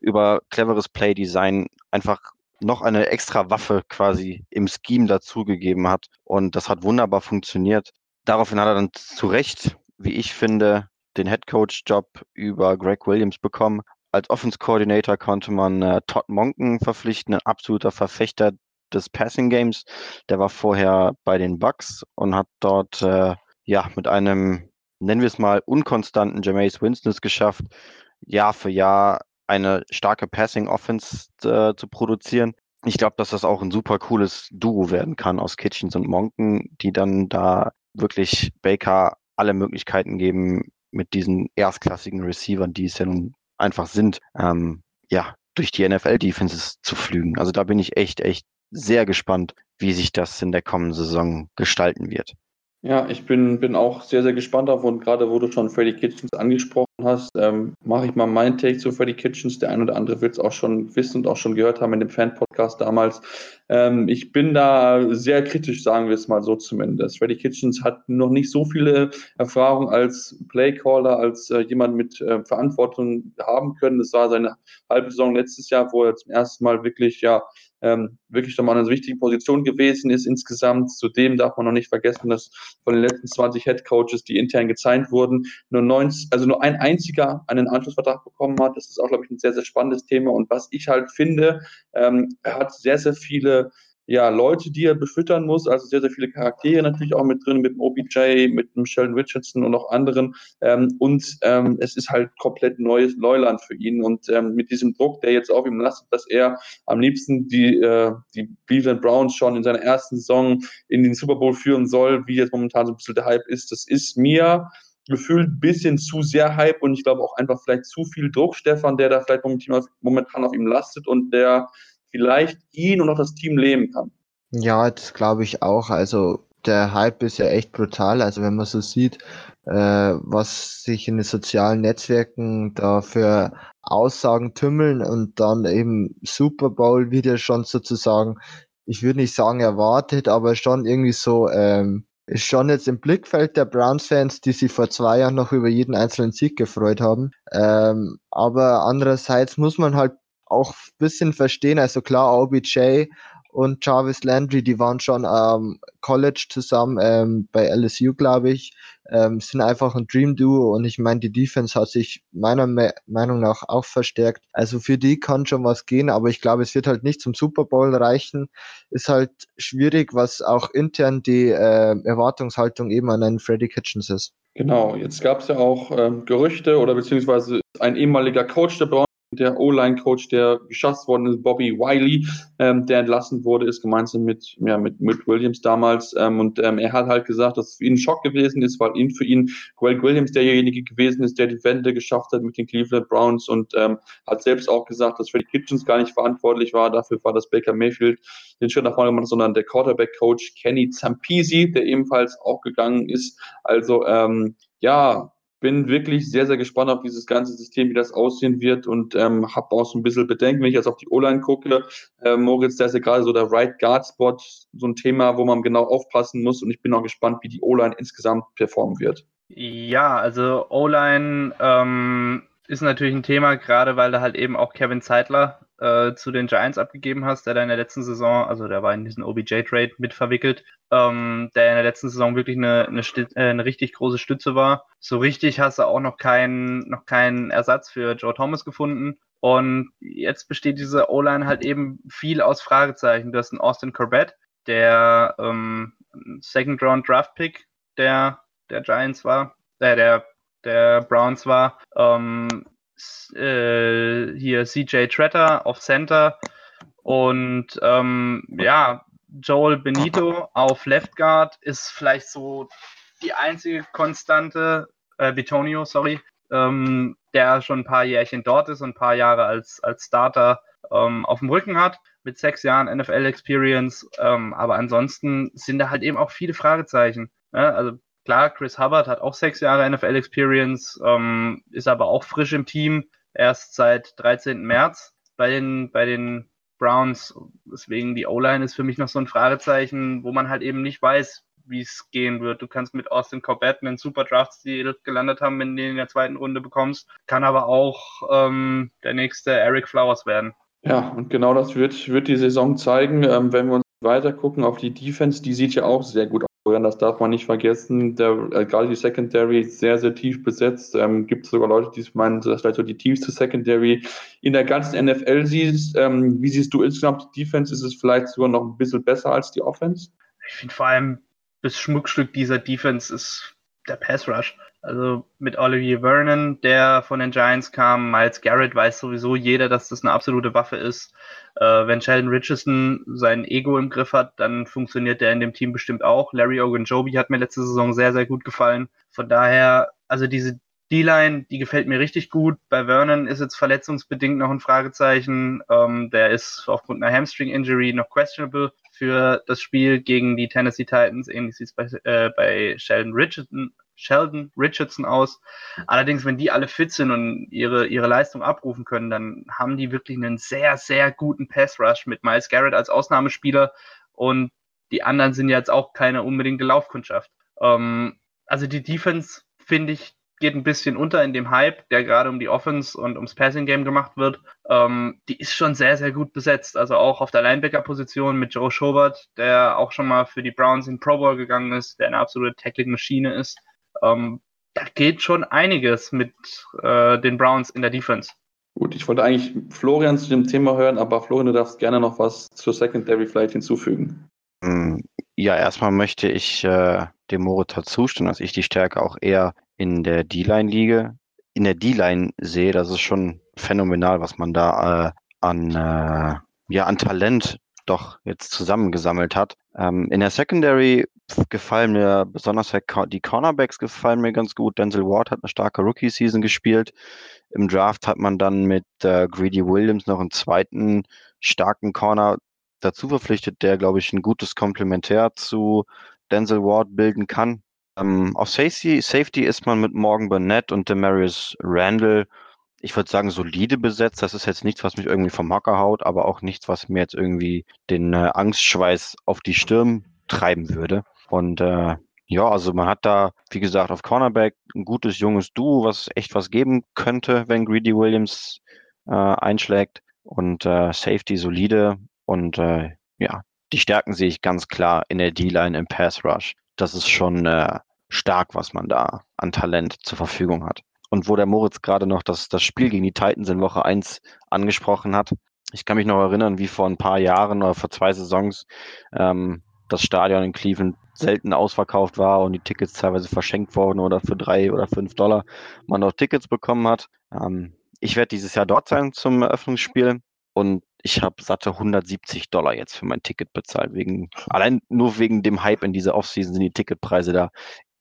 über cleveres Playdesign einfach noch eine extra Waffe quasi im Scheme dazugegeben hat. Und das hat wunderbar funktioniert. Daraufhin hat er dann zu Recht, wie ich finde, den Head Coach Job über Greg Williams bekommen. Als Offense Coordinator konnte man äh, Todd Monken verpflichten, ein absoluter Verfechter des Passing Games. Der war vorher bei den Bucks und hat dort äh, ja mit einem, nennen wir es mal, unkonstanten Jameis Winston es geschafft, Jahr für Jahr eine starke Passing Offense äh, zu produzieren. Ich glaube, dass das auch ein super cooles Duo werden kann aus Kitchens und Monken, die dann da wirklich Baker alle Möglichkeiten geben, mit diesen erstklassigen Receivern, die es ja nun einfach sind, ähm, ja, durch die NFL-Defenses zu flügen. Also da bin ich echt, echt sehr gespannt, wie sich das in der kommenden Saison gestalten wird. Ja, ich bin, bin auch sehr, sehr gespannt auf und gerade wo du schon Freddy Kitchens angesprochen hast, ähm, mache ich mal meinen Take zu Freddy Kitchens. Der ein oder andere wird es auch schon wissen und auch schon gehört haben in dem Fan-Podcast damals. Ähm, ich bin da sehr kritisch, sagen wir es mal so zumindest. Freddy Kitchens hat noch nicht so viele Erfahrungen als Playcaller, als äh, jemand mit äh, Verantwortung haben können. Das war seine halbe Saison letztes Jahr, wo er zum ersten Mal wirklich ja ähm, wirklich nochmal eine wichtige Position gewesen ist insgesamt. Zudem darf man noch nicht vergessen, dass von den letzten 20 Head Coaches, die intern gezeigt wurden, nur 90, also nur ein einziger einen Anschlussvertrag bekommen hat. Das ist auch, glaube ich, ein sehr, sehr spannendes Thema. Und was ich halt finde, ähm, er hat sehr, sehr viele ja, Leute, die er befüttern muss, also sehr, sehr viele Charaktere natürlich auch mit drin, mit dem OBJ, mit dem Sheldon Richardson und auch anderen. Ähm, und ähm, es ist halt komplett neues Neuland für ihn. Und ähm, mit diesem Druck, der jetzt auf ihm lastet, dass er am liebsten die, äh, die Cleveland Browns schon in seiner ersten Saison in den Super Bowl führen soll, wie jetzt momentan so ein bisschen der Hype ist, das ist mir gefühlt ein bisschen zu sehr Hype und ich glaube auch einfach vielleicht zu viel Druck, Stefan, der da vielleicht momentan auf ihm lastet und der vielleicht ihn und auch das Team leben kann. Ja, das glaube ich auch. Also der Hype ist ja echt brutal. Also wenn man so sieht, äh, was sich in den sozialen Netzwerken da für Aussagen tümmeln und dann eben Super Bowl wieder schon sozusagen, ich würde nicht sagen erwartet, aber schon irgendwie so ähm, ist schon jetzt im Blickfeld der Browns-Fans, die sich vor zwei Jahren noch über jeden einzelnen Sieg gefreut haben. Ähm, aber andererseits muss man halt auch ein bisschen verstehen, also klar, OBJ und Jarvis Landry, die waren schon ähm, College zusammen ähm, bei LSU, glaube ich, ähm, sind einfach ein Dream Duo und ich meine, die Defense hat sich meiner Me Meinung nach auch verstärkt. Also für die kann schon was gehen, aber ich glaube, es wird halt nicht zum Super Bowl reichen. Ist halt schwierig, was auch intern die äh, Erwartungshaltung eben an einen Freddy Kitchens ist. Genau, jetzt gab es ja auch ähm, Gerüchte oder beziehungsweise ein ehemaliger Coach der Browns der O-Line-Coach, der geschasst worden ist, Bobby Wiley, ähm, der entlassen wurde, ist gemeinsam mit, ja, mit, mit Williams damals. Ähm, und ähm, er hat halt gesagt, dass es für ihn ein Schock gewesen ist, weil ihn für ihn Greg Williams derjenige gewesen ist, der die Wende geschafft hat mit den Cleveland Browns und ähm, hat selbst auch gesagt, dass Freddie Kitchens gar nicht verantwortlich war. Dafür war das Baker Mayfield den Schritt nach vorne gemacht, sondern der Quarterback-Coach Kenny Zampisi, der ebenfalls auch gegangen ist. Also ähm, ja, bin wirklich sehr, sehr gespannt auf dieses ganze System, wie das aussehen wird und ähm, habe auch so ein bisschen Bedenken, wenn ich jetzt auf die O-Line gucke. Äh, Moritz, der ist ja gerade so der Right Guard Spot, so ein Thema, wo man genau aufpassen muss und ich bin auch gespannt, wie die O-Line insgesamt performen wird. Ja, also O-Line ähm, ist natürlich ein Thema, gerade weil da halt eben auch Kevin Zeitler äh, zu den Giants abgegeben hast, der da in der letzten Saison, also der war in diesen OBJ-Trade mit verwickelt, ähm, der in der letzten Saison wirklich eine, eine, äh, eine richtig große Stütze war. So richtig hast du auch noch keinen, noch keinen Ersatz für Joe Thomas gefunden. Und jetzt besteht diese O-Line halt eben viel aus Fragezeichen. Du hast einen Austin Corbett, der ähm, Second Round Draft Pick der, der Giants war, äh, der, der Browns war. Ähm, äh, hier CJ Tretter auf Center und ähm, ja, Joel Benito auf Left Guard ist vielleicht so die einzige Konstante, äh, Bitonio, sorry, ähm, der schon ein paar Jährchen dort ist und ein paar Jahre als, als Starter ähm, auf dem Rücken hat, mit sechs Jahren NFL-Experience. Ähm, aber ansonsten sind da halt eben auch viele Fragezeichen. Ne? Also klar, Chris Hubbard hat auch sechs Jahre NFL-Experience, ähm, ist aber auch frisch im Team, erst seit 13. März bei den, bei den Browns. Deswegen die O-Line ist für mich noch so ein Fragezeichen, wo man halt eben nicht weiß, wie es gehen wird. Du kannst mit Austin Corbett einen super Draft-Stil gelandet haben, wenn du den in der zweiten Runde bekommst. Kann aber auch ähm, der nächste Eric Flowers werden. Ja, und genau das wird, wird die Saison zeigen. Ähm, wenn wir uns weiter gucken auf die Defense, die sieht ja auch sehr gut das darf man nicht vergessen. Der, äh, gerade die Secondary ist sehr, sehr tief besetzt. Ähm, gibt es sogar Leute, die meinen, dass vielleicht so die tiefste Secondary in der ganzen NFL siehst. Ähm, wie siehst du insgesamt die Defense? Ist es vielleicht sogar noch ein bisschen besser als die Offense? Ich finde vor allem, das Schmuckstück dieser Defense ist der Pass Rush. Also mit Olivier Vernon, der von den Giants kam, Miles Garrett weiß sowieso jeder, dass das eine absolute Waffe ist. Äh, wenn Sheldon Richardson sein Ego im Griff hat, dann funktioniert der in dem Team bestimmt auch. Larry Ogunjobi hat mir letzte Saison sehr, sehr gut gefallen. Von daher, also diese D-Line, die gefällt mir richtig gut. Bei Vernon ist jetzt verletzungsbedingt noch ein Fragezeichen. Ähm, der ist aufgrund einer Hamstring-Injury noch questionable für das Spiel gegen die Tennessee Titans. Ähnlich sieht es bei, äh, bei Sheldon Richardson Sheldon Richardson aus. Allerdings, wenn die alle fit sind und ihre, ihre Leistung abrufen können, dann haben die wirklich einen sehr, sehr guten Pass Rush mit Miles Garrett als Ausnahmespieler und die anderen sind jetzt auch keine unbedingte Laufkundschaft. Ähm, also die Defense, finde ich, geht ein bisschen unter in dem Hype, der gerade um die Offense und ums Passing Game gemacht wird. Ähm, die ist schon sehr, sehr gut besetzt. Also auch auf der Linebacker-Position mit Joe Schobert, der auch schon mal für die Browns in Pro Bowl gegangen ist, der eine absolute Tackling-Maschine ist. Ähm, da geht schon einiges mit äh, den Browns in der Defense. Gut, ich wollte eigentlich Florian zu dem Thema hören, aber Florian, du darfst gerne noch was zur Secondary vielleicht hinzufügen. Hm, ja, erstmal möchte ich äh, dem Morita zustimmen, dass ich die Stärke auch eher in der D-Line liege. In der D-Line sehe, das ist schon phänomenal, was man da äh, an, äh, ja, an Talent doch jetzt zusammengesammelt hat. Ähm, in der Secondary gefallen mir besonders die Cornerbacks gefallen mir ganz gut. Denzel Ward hat eine starke Rookie-Season gespielt. Im Draft hat man dann mit äh, Greedy Williams noch einen zweiten starken Corner dazu verpflichtet, der, glaube ich, ein gutes Komplementär zu Denzel Ward bilden kann. Ähm, auf Safety, Safety ist man mit Morgan Burnett und Demarius Randall, ich würde sagen, solide besetzt. Das ist jetzt nichts, was mich irgendwie vom Hocker haut, aber auch nichts, was mir jetzt irgendwie den äh, Angstschweiß auf die Stirn treiben würde. Und äh, ja, also man hat da, wie gesagt, auf Cornerback ein gutes junges Duo, was echt was geben könnte, wenn Greedy Williams äh, einschlägt. Und äh, Safety solide. Und äh, ja, die Stärken sehe ich ganz klar in der D-Line im Pass Rush. Das ist schon äh, stark, was man da an Talent zur Verfügung hat. Und wo der Moritz gerade noch das, das Spiel gegen die Titans in Woche 1 angesprochen hat. Ich kann mich noch erinnern, wie vor ein paar Jahren oder vor zwei Saisons ähm, das Stadion in Cleveland selten ausverkauft war und die Tickets teilweise verschenkt wurden oder für drei oder fünf Dollar man noch Tickets bekommen hat. Ähm, ich werde dieses Jahr dort sein zum Eröffnungsspiel und ich habe satte 170 Dollar jetzt für mein Ticket bezahlt. Wegen, allein nur wegen dem Hype in dieser Offseason sind die Ticketpreise da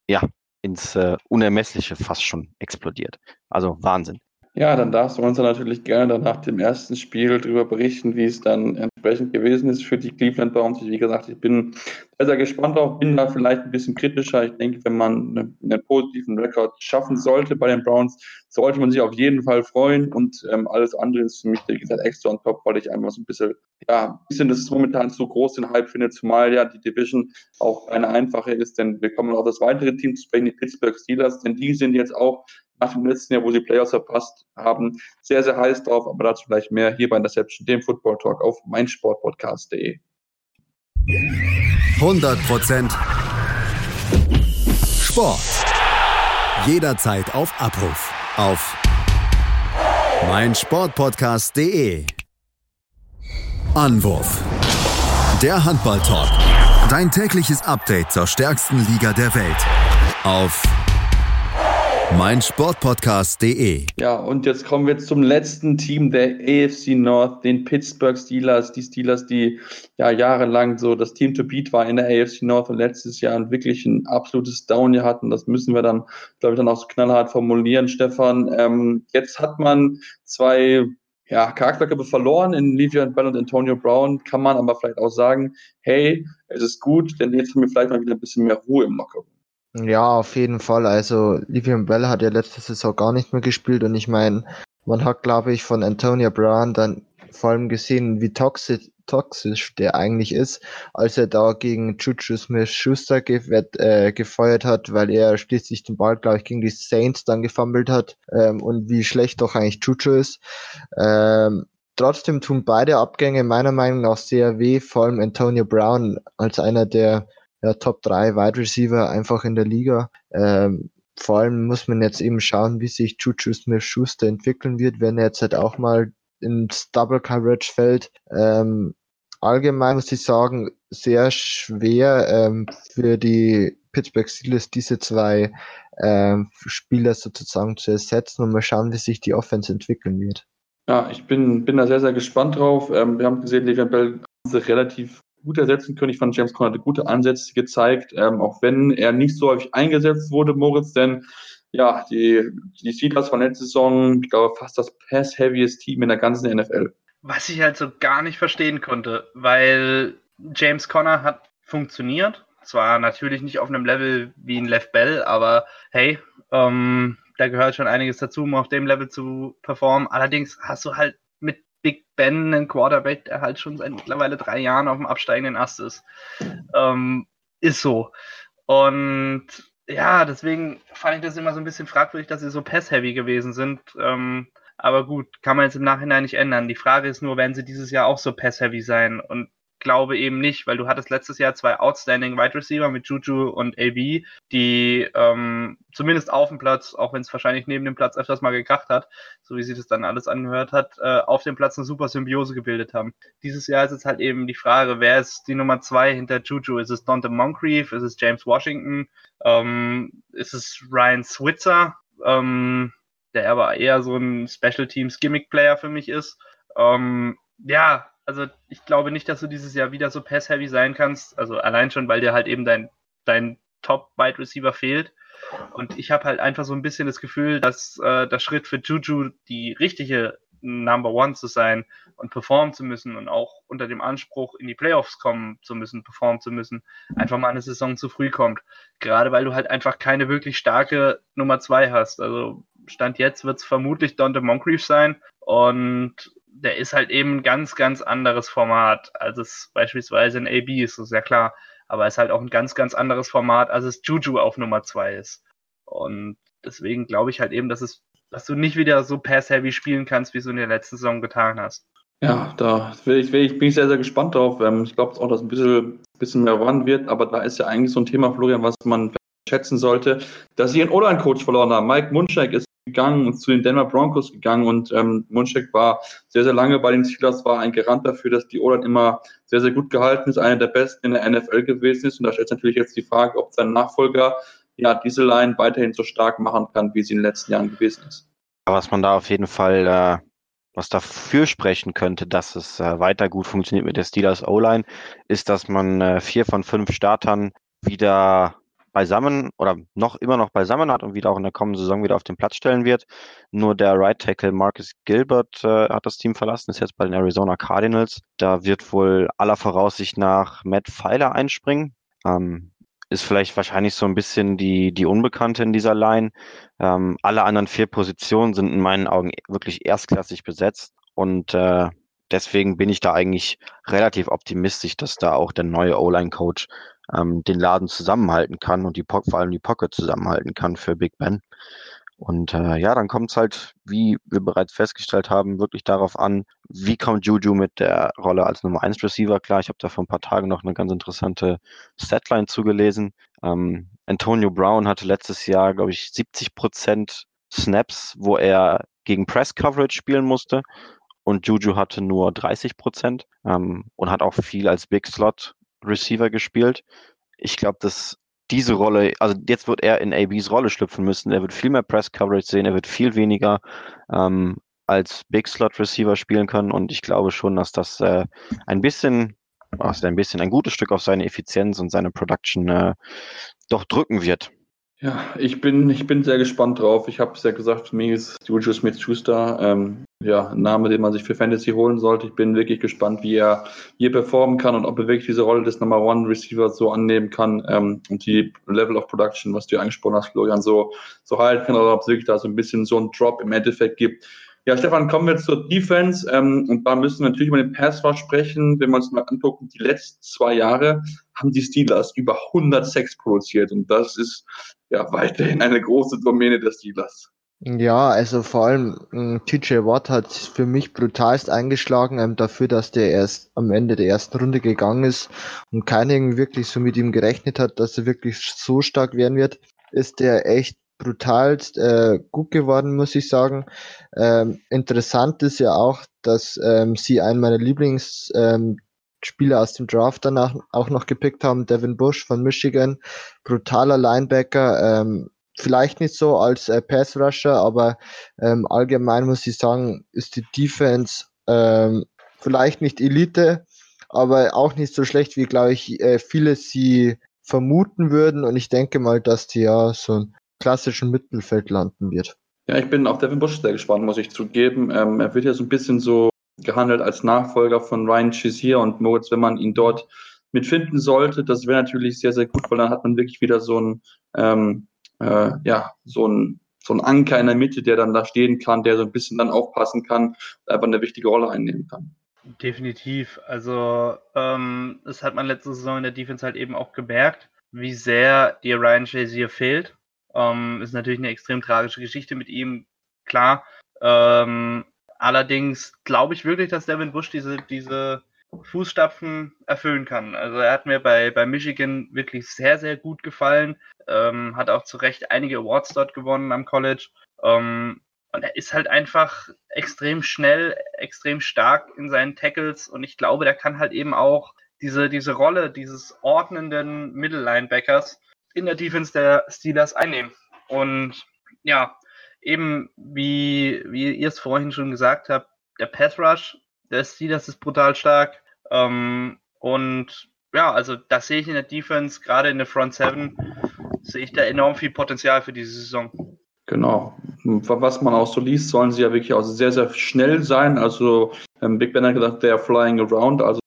ja ins äh, Unermessliche fast schon explodiert. Also Wahnsinn. Ja, dann darfst du uns dann natürlich gerne nach dem ersten Spiel darüber berichten, wie es dann entsprechend gewesen ist für die Cleveland Browns. Wie gesagt, ich bin sehr, sehr gespannt auch, bin da vielleicht ein bisschen kritischer. Ich denke, wenn man einen, positiven Rekord schaffen sollte bei den Browns, sollte man sich auf jeden Fall freuen und ähm, alles andere ist für mich, wie gesagt, extra on top, weil ich einfach so ein bisschen, ja, ein bisschen, das momentan so groß den Hype finde, zumal ja die Division auch eine einfache ist, denn wir kommen auf das weitere Team zu sprechen, die Pittsburgh Steelers, denn die sind jetzt auch nach dem letzten Jahr, wo sie Playoffs verpasst haben, sehr, sehr heiß drauf, aber dazu gleich mehr hier bei Interception, dem Football Talk auf meinsportpodcast.de. 100% Sport. Jederzeit auf Abruf. Auf meinsportpodcast.de. Anwurf. Der Handball-Talk. Dein tägliches Update zur stärksten Liga der Welt. Auf mein Sportpodcast.de. Ja, und jetzt kommen wir zum letzten Team der AFC North, den Pittsburgh Steelers. Die Steelers, die ja jahrelang so das Team to beat war in der AFC North und letztes Jahr wirklich ein absolutes Downjahr hatten. Das müssen wir dann, glaube ich, dann auch so knallhart formulieren, Stefan. Ähm, jetzt hat man zwei ja, Charakterköpfe verloren in Livian Bell und Antonio Brown, kann man aber vielleicht auch sagen, hey, es ist gut, denn jetzt haben wir vielleicht mal wieder ein bisschen mehr Ruhe im Lockerroom. Ja, auf jeden Fall. Also Livian Bell hat ja letzte Saison gar nicht mehr gespielt und ich meine, man hat, glaube ich, von Antonio Brown dann vor allem gesehen, wie toxisch, toxisch der eigentlich ist, als er da gegen Juju Smith-Schuster ge äh, gefeuert hat, weil er schließlich den Ball, glaube ich, gegen die Saints dann gefummelt hat ähm, und wie schlecht doch eigentlich Juju ist. Ähm, trotzdem tun beide Abgänge meiner Meinung nach sehr weh, vor allem Antonio Brown als einer der ja, Top 3 Wide Receiver einfach in der Liga. Ähm, vor allem muss man jetzt eben schauen, wie sich Juju Smith-Schuster entwickeln wird, wenn er jetzt halt auch mal ins Double Coverage fällt. Ähm, allgemein muss ich sagen, sehr schwer ähm, für die Pittsburgh Steelers diese zwei ähm, Spieler sozusagen zu ersetzen und mal schauen, wie sich die Offense entwickeln wird. Ja, ich bin, bin da sehr, sehr gespannt drauf. Ähm, wir haben gesehen, Le'Veon Bell relativ gut ersetzen können. Ich fand, James Conner hatte gute Ansätze gezeigt, ähm, auch wenn er nicht so häufig eingesetzt wurde, Moritz, denn ja, die, die Steelers von letzter Saison, ich glaube, fast das pass-heaviest Team in der ganzen NFL. Was ich halt so gar nicht verstehen konnte, weil James Conner hat funktioniert. Zwar natürlich nicht auf einem Level wie ein Left Bell, aber hey, ähm, da gehört schon einiges dazu, um auf dem Level zu performen. Allerdings hast du halt Ben einen Quarterback, der halt schon seit mittlerweile drei Jahren auf dem absteigenden Ast ist. Ähm, ist so. Und ja, deswegen fand ich das immer so ein bisschen fragwürdig, dass sie so pass-heavy gewesen sind. Ähm, aber gut, kann man jetzt im Nachhinein nicht ändern. Die Frage ist nur, werden sie dieses Jahr auch so pass-heavy sein? Und glaube eben nicht, weil du hattest letztes Jahr zwei outstanding Wide Receiver mit Juju und AB, die ähm, zumindest auf dem Platz, auch wenn es wahrscheinlich neben dem Platz öfters mal gekracht hat, so wie sich das dann alles angehört hat, äh, auf dem Platz eine super Symbiose gebildet haben. Dieses Jahr ist es halt eben die Frage, wer ist die Nummer zwei hinter Juju? Ist es Dante Moncrief? Ist es James Washington? Ähm, ist es Ryan Switzer? Ähm, der aber eher so ein Special Teams Gimmick Player für mich ist. Ähm, ja, also ich glaube nicht, dass du dieses Jahr wieder so pass-heavy sein kannst. Also allein schon, weil dir halt eben dein, dein Top-Wide Receiver fehlt. Und ich habe halt einfach so ein bisschen das Gefühl, dass äh, der Schritt für Juju die richtige Number One zu sein und performen zu müssen und auch unter dem Anspruch in die Playoffs kommen zu müssen, performen zu müssen, einfach mal eine Saison zu früh kommt. Gerade weil du halt einfach keine wirklich starke Nummer zwei hast. Also Stand jetzt wird es vermutlich Dante Moncrief sein und der ist halt eben ein ganz, ganz anderes Format, als es beispielsweise ein AB ist, ist ja klar. Aber es ist halt auch ein ganz, ganz anderes Format, als es Juju auf Nummer zwei ist. Und deswegen glaube ich halt eben, dass es, dass du nicht wieder so pass-heavy spielen kannst, wie du in der letzten Saison getan hast. Ja, da will ich, will ich, bin ich sehr, sehr gespannt drauf. Ähm, ich glaube auch, dass ein bisschen, bisschen mehr Run wird, aber da ist ja eigentlich so ein Thema, Florian, was man schätzen sollte, dass sie einen O-Line-Coach verloren haben. Mike Munchak ist gegangen und zu den Denver Broncos gegangen und ähm, Munchak war sehr, sehr lange bei den Steelers, war ein Garant dafür, dass die O-Line immer sehr, sehr gut gehalten ist, einer der besten in der NFL gewesen ist. Und da stellt sich natürlich jetzt die Frage, ob sein Nachfolger ja diese Line weiterhin so stark machen kann, wie sie in den letzten Jahren gewesen ist. Was man da auf jeden Fall, äh, was dafür sprechen könnte, dass es äh, weiter gut funktioniert mit der Steelers O-Line, ist, dass man äh, vier von fünf Startern wieder beisammen oder noch immer noch beisammen hat und wieder auch in der kommenden Saison wieder auf den Platz stellen wird. Nur der Right Tackle Marcus Gilbert äh, hat das Team verlassen, ist jetzt bei den Arizona Cardinals. Da wird wohl aller Voraussicht nach Matt Pfeiler einspringen. Ähm, ist vielleicht wahrscheinlich so ein bisschen die, die Unbekannte in dieser Line. Ähm, alle anderen vier Positionen sind in meinen Augen wirklich erstklassig besetzt und äh, deswegen bin ich da eigentlich relativ optimistisch, dass da auch der neue O-Line-Coach ähm, den Laden zusammenhalten kann und die vor allem die Pocket zusammenhalten kann für Big Ben. Und äh, ja, dann kommt es halt, wie wir bereits festgestellt haben, wirklich darauf an, wie kommt Juju mit der Rolle als Nummer 1 Receiver klar. Ich habe da vor ein paar Tagen noch eine ganz interessante Statline zugelesen. Ähm, Antonio Brown hatte letztes Jahr, glaube ich, 70 Prozent Snaps, wo er gegen Press Coverage spielen musste. Und Juju hatte nur 30 Prozent ähm, und hat auch viel als Big Slot Receiver gespielt. Ich glaube, dass diese Rolle, also jetzt wird er in ABs Rolle schlüpfen müssen. Er wird viel mehr Press Coverage sehen, er wird viel weniger ähm, als Big Slot Receiver spielen können und ich glaube schon, dass das äh, ein bisschen, also ein bisschen ein gutes Stück auf seine Effizienz und seine Production äh, doch drücken wird. Ja, ich bin, ich bin sehr gespannt drauf. Ich habe es ja gesagt, für mich ist Juju Smith-Schuster ähm, ja, ein Name, den man sich für Fantasy holen sollte. Ich bin wirklich gespannt, wie er hier performen kann und ob er wirklich diese Rolle des Number One Receivers so annehmen kann ähm, und die Level of Production, was du angesprochen hast, Florian, so, so halten kann oder ob es wirklich da so ein bisschen so ein Drop im Endeffekt gibt. Ja, Stefan, kommen wir zur Defense. Ähm, und da müssen wir natürlich über den Pass Rush sprechen. Wenn wir uns mal angucken, die letzten zwei Jahre haben die Steelers über 100 Sex produziert. Und das ist ja weiterhin eine große Domäne der Steelers. Ja, also vor allem äh, TJ Watt hat für mich brutalst eingeschlagen, ähm, dafür, dass der erst am Ende der ersten Runde gegangen ist und keiner wirklich so mit ihm gerechnet hat, dass er wirklich so stark werden wird, ist der echt brutalst äh, gut geworden, muss ich sagen. Ähm, interessant ist ja auch, dass ähm, sie einen meiner Lieblingsspieler ähm, Spieler aus dem Draft danach auch noch gepickt haben, Devin Bush von Michigan, brutaler Linebacker, ähm, vielleicht nicht so als äh, Pass Rusher, aber ähm, allgemein muss ich sagen, ist die Defense ähm, vielleicht nicht Elite, aber auch nicht so schlecht, wie glaube ich äh, viele sie vermuten würden. Und ich denke mal, dass die ja so ein klassischen Mittelfeld landen wird. Ja, ich bin auf Devin Bush sehr gespannt, muss ich zugeben. Ähm, er wird ja so ein bisschen so gehandelt als Nachfolger von Ryan Chazier und Moritz, wenn man ihn dort mitfinden sollte, das wäre natürlich sehr, sehr gut, weil dann hat man wirklich wieder so ein, ähm, äh, ja, so ein, so ein Anker in der Mitte, der dann da stehen kann, der so ein bisschen dann aufpassen kann, einfach eine wichtige Rolle einnehmen kann. Definitiv. Also, ähm, das hat man letzte Saison in der Defense halt eben auch gemerkt, wie sehr dir Ryan Chazier fehlt. Ähm, ist natürlich eine extrem tragische Geschichte mit ihm, klar. Ähm, allerdings glaube ich wirklich, dass Devin Bush diese, diese Fußstapfen erfüllen kann. Also er hat mir bei, bei Michigan wirklich sehr, sehr gut gefallen. Ähm, hat auch zu Recht einige Awards dort gewonnen am College. Ähm, und er ist halt einfach extrem schnell, extrem stark in seinen Tackles und ich glaube, der kann halt eben auch diese, diese Rolle dieses ordnenden Mittellinebackers in der Defense der Steelers einnehmen. Und ja, eben wie, wie ihr es vorhin schon gesagt habt, der Pass Rush der Steelers ist brutal stark. Ähm, und ja, also das sehe ich in der Defense, gerade in der Front Seven, sehe ich da enorm viel Potenzial für diese Saison. Genau. was man auch so liest, sollen sie ja wirklich auch sehr, sehr schnell sein. Also ähm, Big Ben hat gesagt, they're flying around, also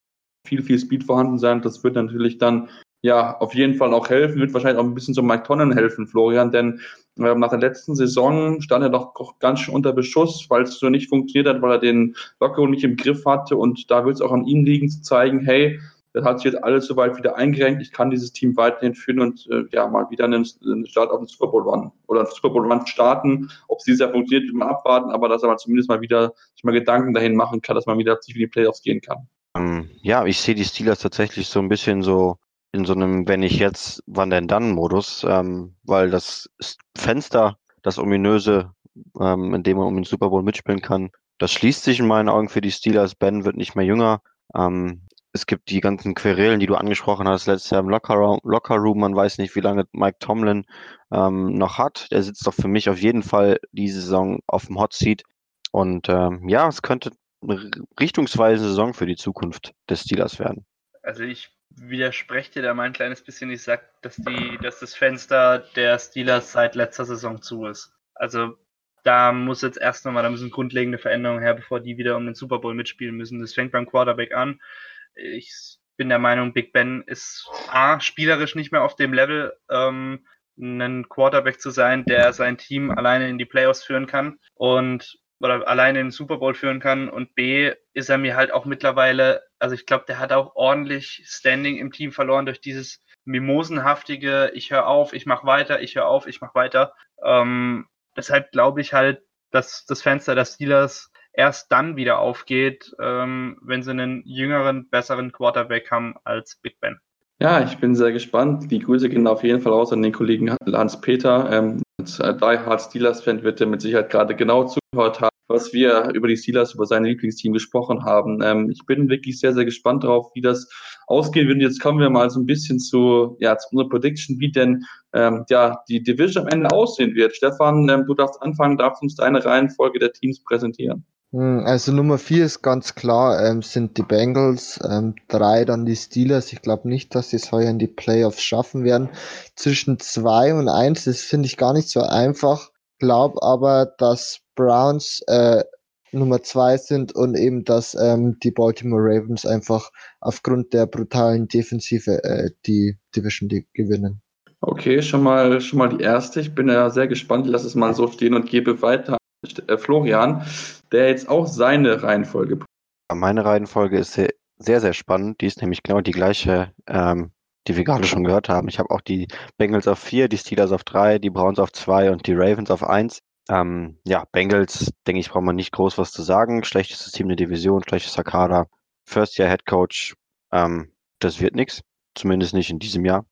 viel, viel Speed vorhanden sein. Das wird natürlich dann ja auf jeden Fall auch helfen, wird wahrscheinlich auch ein bisschen so Mike Tonnen helfen, Florian, denn äh, nach der letzten Saison stand er doch ganz schön unter Beschuss, weil es so nicht funktioniert hat, weil er den Lockerung nicht im Griff hatte und da wird es auch an ihm liegen zu zeigen, hey, das hat sich jetzt alles soweit wieder eingerenkt. Ich kann dieses Team weiterhin führen und äh, ja mal wieder einen, einen Start auf den Super Bowl Run oder einen Super Bowl Run starten. Ob es dieses Jahr funktioniert, man abwarten, aber dass er mal zumindest mal wieder sich mal Gedanken dahin machen kann, dass man wieder tief in die Playoffs gehen kann. Ähm, ja, ich sehe die Steelers tatsächlich so ein bisschen so in so einem wenn ich jetzt, wann denn dann Modus, ähm, weil das Fenster, das ominöse, ähm, in dem man um den Super Bowl mitspielen kann, das schließt sich in meinen Augen für die Steelers. Ben wird nicht mehr jünger. Ähm, es gibt die ganzen Querelen, die du angesprochen hast, letztes Jahr im Lockerroom. Locker Man weiß nicht, wie lange Mike Tomlin ähm, noch hat. Der sitzt doch für mich auf jeden Fall diese Saison auf dem Hot Seat. Und ähm, ja, es könnte eine richtungsweisende Saison für die Zukunft des Steelers werden. Also ich widerspreche dir da mal ein kleines bisschen. Ich sag, dass die, dass das Fenster der Steelers seit letzter Saison zu ist. Also da muss jetzt erst nochmal, da müssen grundlegende Veränderungen her, bevor die wieder um den Super Bowl mitspielen müssen. Das fängt beim Quarterback an. Ich bin der Meinung, Big Ben ist A, spielerisch nicht mehr auf dem Level, ähm, ein Quarterback zu sein, der sein Team alleine in die Playoffs führen kann und oder alleine in den Super Bowl führen kann. Und B, ist er mir halt auch mittlerweile, also ich glaube, der hat auch ordentlich Standing im Team verloren durch dieses mimosenhaftige, ich höre auf, ich mach weiter, ich höre auf, ich mach weiter. Ähm, deshalb glaube ich halt, dass das Fenster der Steelers erst dann wieder aufgeht, ähm, wenn sie einen jüngeren, besseren Quarterback haben als Big Ben. Ja, ich bin sehr gespannt. Die Grüße gehen auf jeden Fall aus an den Kollegen Hans-Peter. Ähm, als Die Hard Steelers-Fan wird er mit Sicherheit gerade genau zugehört haben, was wir über die Steelers, über sein Lieblingsteam gesprochen haben. Ähm, ich bin wirklich sehr, sehr gespannt darauf, wie das ausgehen wird. Jetzt kommen wir mal so ein bisschen zu, ja, zu unserer Prediction, wie denn ähm, ja, die Division am Ende aussehen wird. Stefan, ähm, du darfst anfangen, darfst uns deine Reihenfolge der Teams präsentieren. Hm, also Nummer vier ist ganz klar, ähm, sind die Bengals, ähm, drei dann die Steelers. Ich glaube nicht, dass sie es heuer in die Playoffs schaffen werden. Zwischen zwei und eins, das finde ich gar nicht so einfach. Glaub aber, dass Browns äh, Nummer zwei sind und eben, dass ähm, die Baltimore Ravens einfach aufgrund der brutalen Defensive äh, die Division die gewinnen. Okay, schon mal, schon mal die erste. Ich bin ja sehr gespannt. Ich lasse es mal so stehen und gebe weiter äh, Florian, der jetzt auch seine Reihenfolge. Meine Reihenfolge ist sehr, sehr, sehr spannend. Die ist nämlich genau die gleiche, ähm, die wir gerade schon gehört haben. Ich habe auch die Bengals auf vier, die Steelers auf drei, die Browns auf zwei und die Ravens auf eins. Ähm, ja, Bengals, denke ich, braucht man nicht groß was zu sagen. Schlechtestes Team der Division, schlechtester Kader. First Year Head Coach, ähm, das wird nichts. Zumindest nicht in diesem Jahr.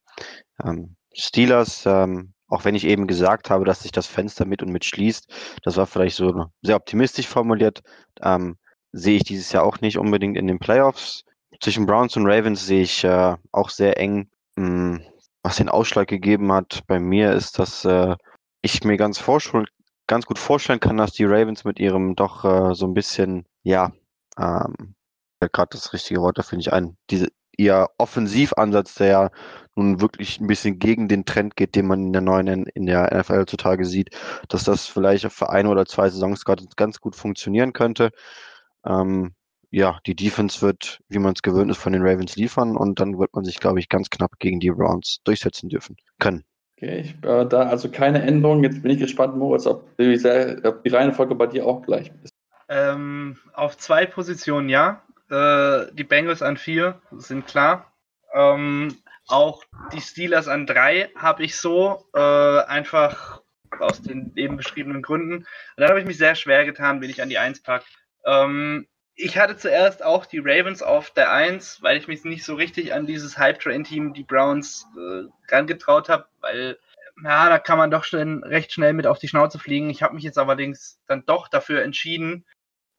Ähm, Steelers, ähm, auch wenn ich eben gesagt habe, dass sich das Fenster mit und mit schließt, das war vielleicht so sehr optimistisch formuliert, ähm, sehe ich dieses Jahr auch nicht unbedingt in den Playoffs. Zwischen Browns und Ravens sehe ich äh, auch sehr eng. Hm, was den Ausschlag gegeben hat bei mir ist, dass äh, ich mir ganz, ganz gut vorstellen kann, dass die Ravens mit ihrem doch äh, so ein bisschen, ja, ähm, gerade das richtige Wort dafür nicht ein, diese ihr Offensivansatz, der nun wirklich ein bisschen gegen den Trend geht, den man in der neuen in der NFL zutage sieht, dass das vielleicht für eine oder zwei Saisons gerade ganz gut funktionieren könnte. Ähm, ja, die Defense wird, wie man es gewöhnt ist, von den Ravens liefern und dann wird man sich, glaube ich, ganz knapp gegen die Browns durchsetzen dürfen können. Okay, ich, äh, da also keine Änderung. Jetzt bin ich gespannt, Moritz, ob die, ob die Reihenfolge bei dir auch gleich ist. Ähm, auf zwei Positionen ja. Äh, die Bengals an vier sind klar. Ähm, auch die Steelers an drei habe ich so, äh, einfach aus den eben beschriebenen Gründen. Und dann habe ich mich sehr schwer getan, wenn ich an die Eins packe. Ähm, ich hatte zuerst auch die Ravens auf der Eins, weil ich mich nicht so richtig an dieses Hype-Train-Team, die Browns, äh, rangetraut habe, weil ja, da kann man doch schon recht schnell mit auf die Schnauze fliegen. Ich habe mich jetzt allerdings dann doch dafür entschieden,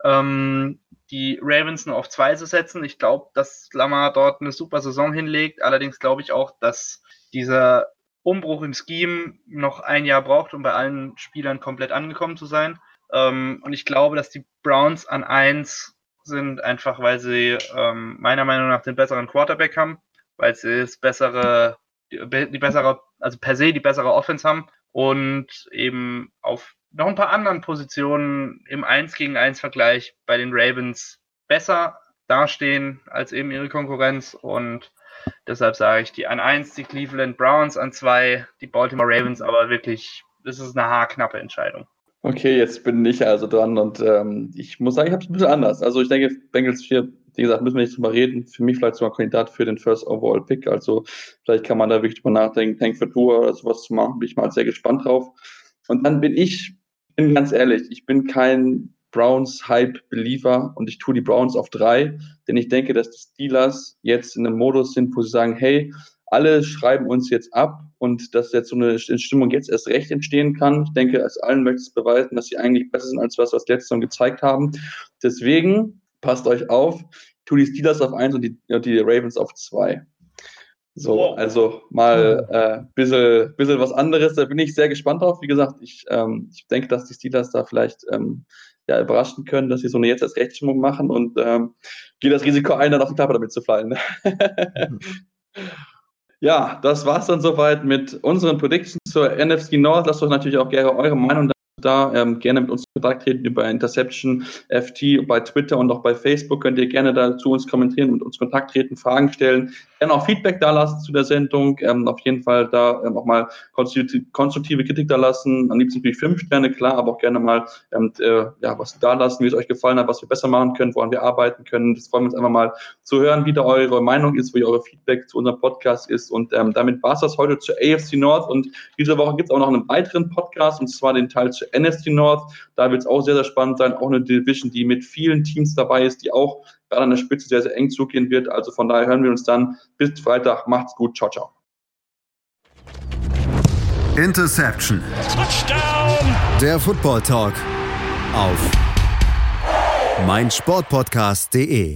ähm, die Ravens nur auf zwei zu setzen. Ich glaube, dass Lamar dort eine super Saison hinlegt. Allerdings glaube ich auch, dass dieser Umbruch im Scheme noch ein Jahr braucht, um bei allen Spielern komplett angekommen zu sein. Ähm, und ich glaube, dass die Browns an eins sind, einfach weil sie ähm, meiner Meinung nach den besseren Quarterback haben, weil sie das bessere, die, die bessere, also per se die bessere Offense haben und eben auf noch ein paar anderen Positionen im 1 gegen 1 Vergleich bei den Ravens besser dastehen als eben ihre Konkurrenz und deshalb sage ich die an 1 die Cleveland Browns, an 2 die Baltimore Ravens, aber wirklich, das ist eine haarknappe Entscheidung. Okay, jetzt bin ich also dran und ähm, ich muss sagen, ich habe es ein bisschen anders. Also ich denke, Bengals 4, wie gesagt, müssen wir nicht drüber reden. Für mich vielleicht sogar Kandidat für den First Overall Pick. Also vielleicht kann man da wirklich drüber nachdenken, Tank für Tour oder sowas zu machen. Bin ich mal sehr gespannt drauf. Und dann bin ich, bin ganz ehrlich, ich bin kein Browns-Hype-Believer und ich tue die Browns auf drei, denn ich denke, dass die Steelers jetzt in einem Modus sind, wo sie sagen, hey, alle schreiben uns jetzt ab und dass jetzt so eine Stimmung jetzt erst recht entstehen kann. Ich denke, als allen möchte es beweisen, dass sie eigentlich besser sind als was, was die letzte Saison gezeigt haben. Deswegen passt euch auf, tu die Steelers auf eins und die, die Ravens auf zwei. So, wow. also mal äh, bisschen, bisschen was anderes. Da bin ich sehr gespannt drauf. Wie gesagt, ich, ähm, ich denke, dass die Steelers da vielleicht ähm, ja, überraschen können, dass sie so eine jetzt als Rechtsstimmung machen und ähm, gehe das Risiko ein, dann auf die Klappe damit zu fallen. Ja, das war's dann soweit mit unseren Predictions zur NFC North. Lasst euch natürlich auch gerne eure Meinung da. Ähm, gerne mit uns in Kontakt treten über Interception FT bei Twitter und auch bei Facebook. Könnt ihr gerne da zu uns kommentieren, mit uns Kontakt treten, Fragen stellen. Gerne auch Feedback da lassen zu der Sendung. Ähm, auf jeden Fall da ähm, auch mal konstruktive Kritik da lassen. Am liebsten natürlich fünf Sterne, klar, aber auch gerne mal ähm, äh, ja, was da lassen, wie es euch gefallen hat, was wir besser machen können, woran wir arbeiten können. Das freuen wir uns einfach mal zu hören, wie da eure Meinung ist, wie eure Feedback zu unserem Podcast ist. Und ähm, damit war es das heute zur AFC North. Und diese Woche gibt es auch noch einen weiteren Podcast, und zwar den Teil zur NFC North. Da wird es auch sehr, sehr spannend sein. Auch eine Division, die mit vielen Teams dabei ist, die auch gerade an der Spitze sehr, sehr eng zugehen wird. Also von daher hören wir uns dann bis Freitag. Macht's gut. Ciao, ciao. Interception. Touchdown. Der Football Talk auf meinsportpodcast.de.